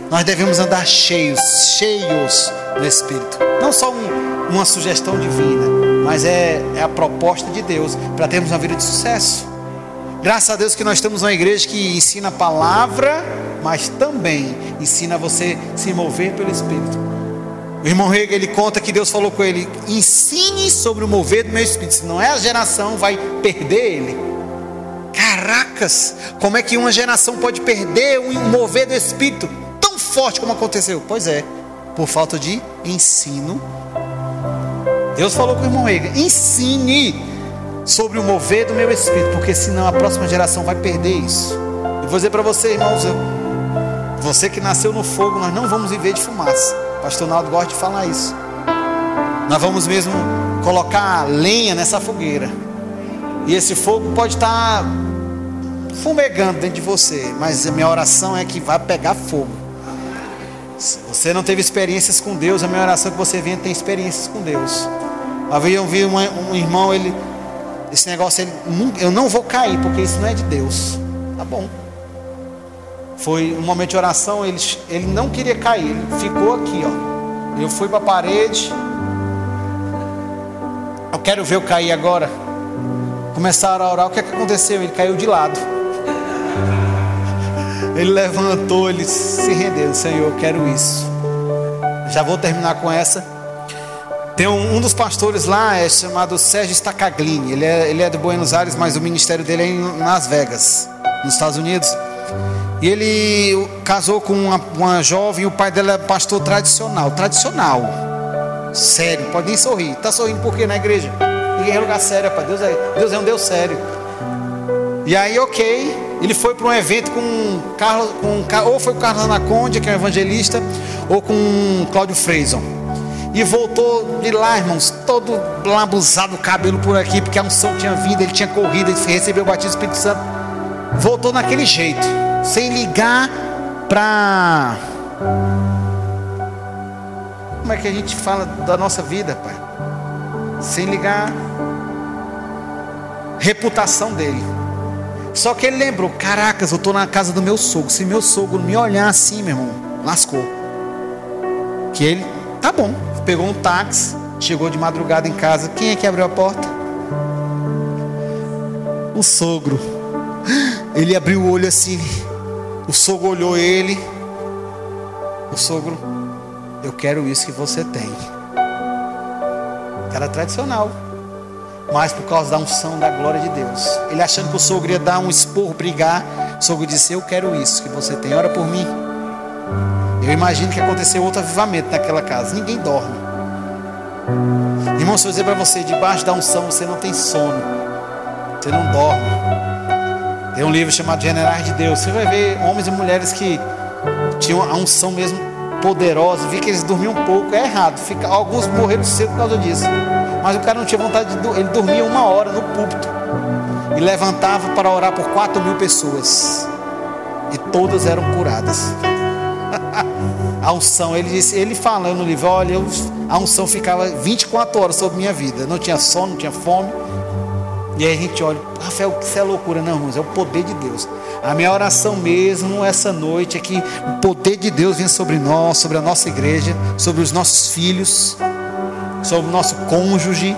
Nós devemos andar cheios, cheios do Espírito. Não só um, uma sugestão divina, mas é, é a proposta de Deus para termos uma vida de sucesso. Graças a Deus que nós temos uma igreja que ensina a palavra, mas também ensina você se mover pelo Espírito. O irmão Rega, ele conta que Deus falou com ele: ensine sobre o mover do meu Espírito, senão é a geração vai perder ele. Caracas, como é que uma geração pode perder um mover do Espírito tão forte como aconteceu? Pois é, por falta de ensino. Deus falou com o irmão Rega: ensine sobre o mover do meu espírito, porque senão a próxima geração vai perder isso. E vou dizer para você, irmãos, você que nasceu no fogo, nós não vamos viver de fumaça. Pastor Naldo gosta de falar isso. Nós vamos mesmo colocar lenha nessa fogueira. E esse fogo pode estar fumegando dentro de você, mas a minha oração é que vai pegar fogo. Se você não teve experiências com Deus, a minha oração é que você venha ter experiências com Deus. Havia um, um irmão, ele esse negócio, ele, eu não vou cair, porque isso não é de Deus. Tá bom. Foi um momento de oração, ele, ele não queria cair, ele ficou aqui, ó. Eu fui para a parede. Eu quero ver eu cair agora. Começaram a orar, o que, é que aconteceu? Ele caiu de lado. Ele levantou, ele se rendeu. Senhor, eu quero isso. Já vou terminar com essa. Tem um, um, dos pastores lá, é chamado Sérgio Stacaglini. Ele é, ele é de Buenos Aires, mas o ministério dele é em Las Vegas, nos Estados Unidos. E ele casou com uma, uma jovem, o pai dela é pastor tradicional. Tradicional. Sério, pode nem sorrir. Está sorrindo por quê na igreja? Ninguém é lugar sério, para Deus é, Deus é um Deus sério. E aí, ok, ele foi para um evento com Carlos, com, ou foi com Carlos Anaconda, que é um evangelista, ou com Cláudio Freison. E voltou de lá, irmãos, todo lambuzado, cabelo por aqui, porque a unção tinha vindo, ele tinha corrido, ele recebeu o batismo do Espírito Santo. Voltou naquele jeito, sem ligar para. Como é que a gente fala da nossa vida, pai? Sem ligar reputação dele. Só que ele lembrou: caracas, eu estou na casa do meu sogro. Se meu sogro me olhar assim, meu irmão, lascou. Que ele, tá bom, pegou um táxi, chegou de madrugada em casa. Quem é que abriu a porta? O sogro. Ele abriu o olho assim. O sogro olhou ele. O sogro, eu quero isso que você tem. Era tradicional. Mas por causa da unção da glória de Deus. Ele achando que o sogro ia dar um esporro, brigar. O sogro disse: Eu quero isso que você tem. Ora por mim. Eu imagino que aconteceu outro avivamento naquela casa. Ninguém dorme. Irmão, se eu dizer para você, debaixo da unção você não tem sono, você não dorme. Tem um livro chamado Generais de Deus. Você vai ver homens e mulheres que tinham a unção mesmo poderosa. Vi que eles dormiam um pouco. É errado. Fica, alguns morreram cedo por causa disso. Mas o cara não tinha vontade de Ele dormia uma hora no púlpito. E levantava para orar por 4 mil pessoas. E todas eram curadas. a unção, ele disse, ele fala no livro, olha, eu, a unção ficava 24 horas sobre minha vida. Não tinha sono, não tinha fome. E aí a gente olha, Rafael, isso é loucura, não, irmãos, é o poder de Deus. A minha oração mesmo essa noite é que o poder de Deus venha sobre nós, sobre a nossa igreja, sobre os nossos filhos, sobre o nosso cônjuge.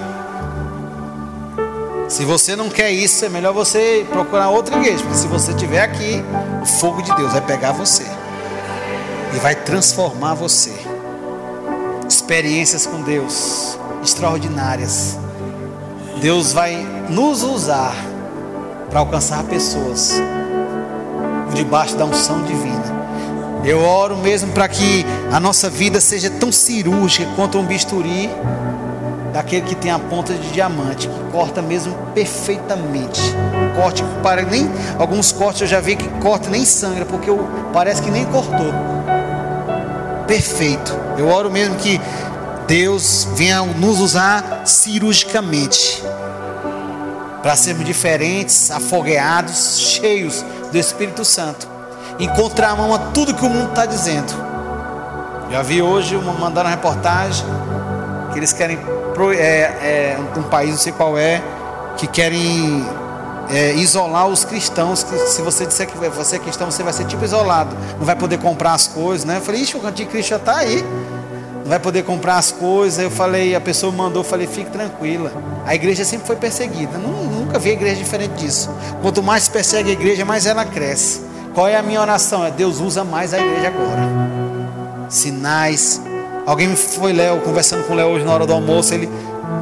Se você não quer isso, é melhor você procurar outra igreja, porque se você estiver aqui, o fogo de Deus vai pegar você e vai transformar você. Experiências com Deus extraordinárias. Deus vai nos usar para alcançar pessoas debaixo da unção divina. Eu oro mesmo para que a nossa vida seja tão cirúrgica quanto um bisturi daquele que tem a ponta de diamante, que corta mesmo perfeitamente. corte para nem alguns cortes eu já vi que corta nem sangra, porque eu, parece que nem cortou. Perfeito. Eu oro mesmo que Deus venha nos usar cirurgicamente para sermos diferentes, afogueados, cheios do Espírito Santo. Encontrar a mão a tudo que o mundo está dizendo. Já vi hoje, mandaram uma reportagem que eles querem é, é, um país, não sei qual é, que querem é, isolar os cristãos. Que se você disser que você é cristão, você vai ser tipo isolado, não vai poder comprar as coisas, né? Eu falei, ixi, o anticristo já está aí não vai poder comprar as coisas. Eu falei, a pessoa mandou, eu falei, fique tranquila. A igreja sempre foi perseguida. Nunca vi a igreja diferente disso. Quanto mais persegue a igreja, mais ela cresce. Qual é a minha oração? É Deus usa mais a igreja agora. Sinais. Alguém foi Léo, conversando com Léo hoje na hora do almoço, ele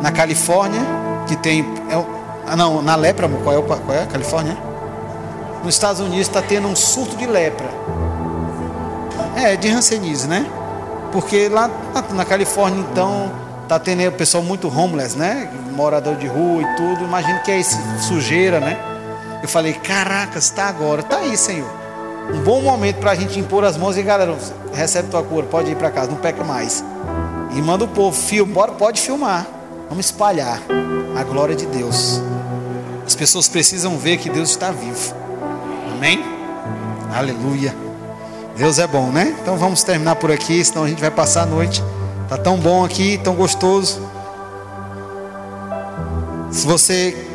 na Califórnia, que tem. É, ah, não, na lepra, qual é, qual é a Califórnia? Nos Estados Unidos está tendo um surto de lepra. É, de Hanseníase, né? Porque lá na Califórnia, então, tá tendo o pessoal muito homeless, né? Morador de rua e tudo. Imagino que é esse sujeira, né? Eu falei, caracas, está agora, tá aí, Senhor. Um bom momento para a gente impor as mãos e galera, recebe tua cura, pode ir para casa, não peca mais. E manda o povo, filma, pode filmar. Vamos espalhar a glória de Deus. As pessoas precisam ver que Deus está vivo. Amém? Aleluia. Deus é bom, né? Então vamos terminar por aqui, senão a gente vai passar a noite. Tá tão bom aqui, tão gostoso. Se você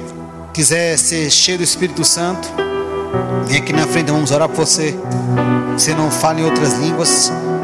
quiser ser cheio do Espírito Santo, vem aqui na frente, vamos orar por você. Você não fala em outras línguas.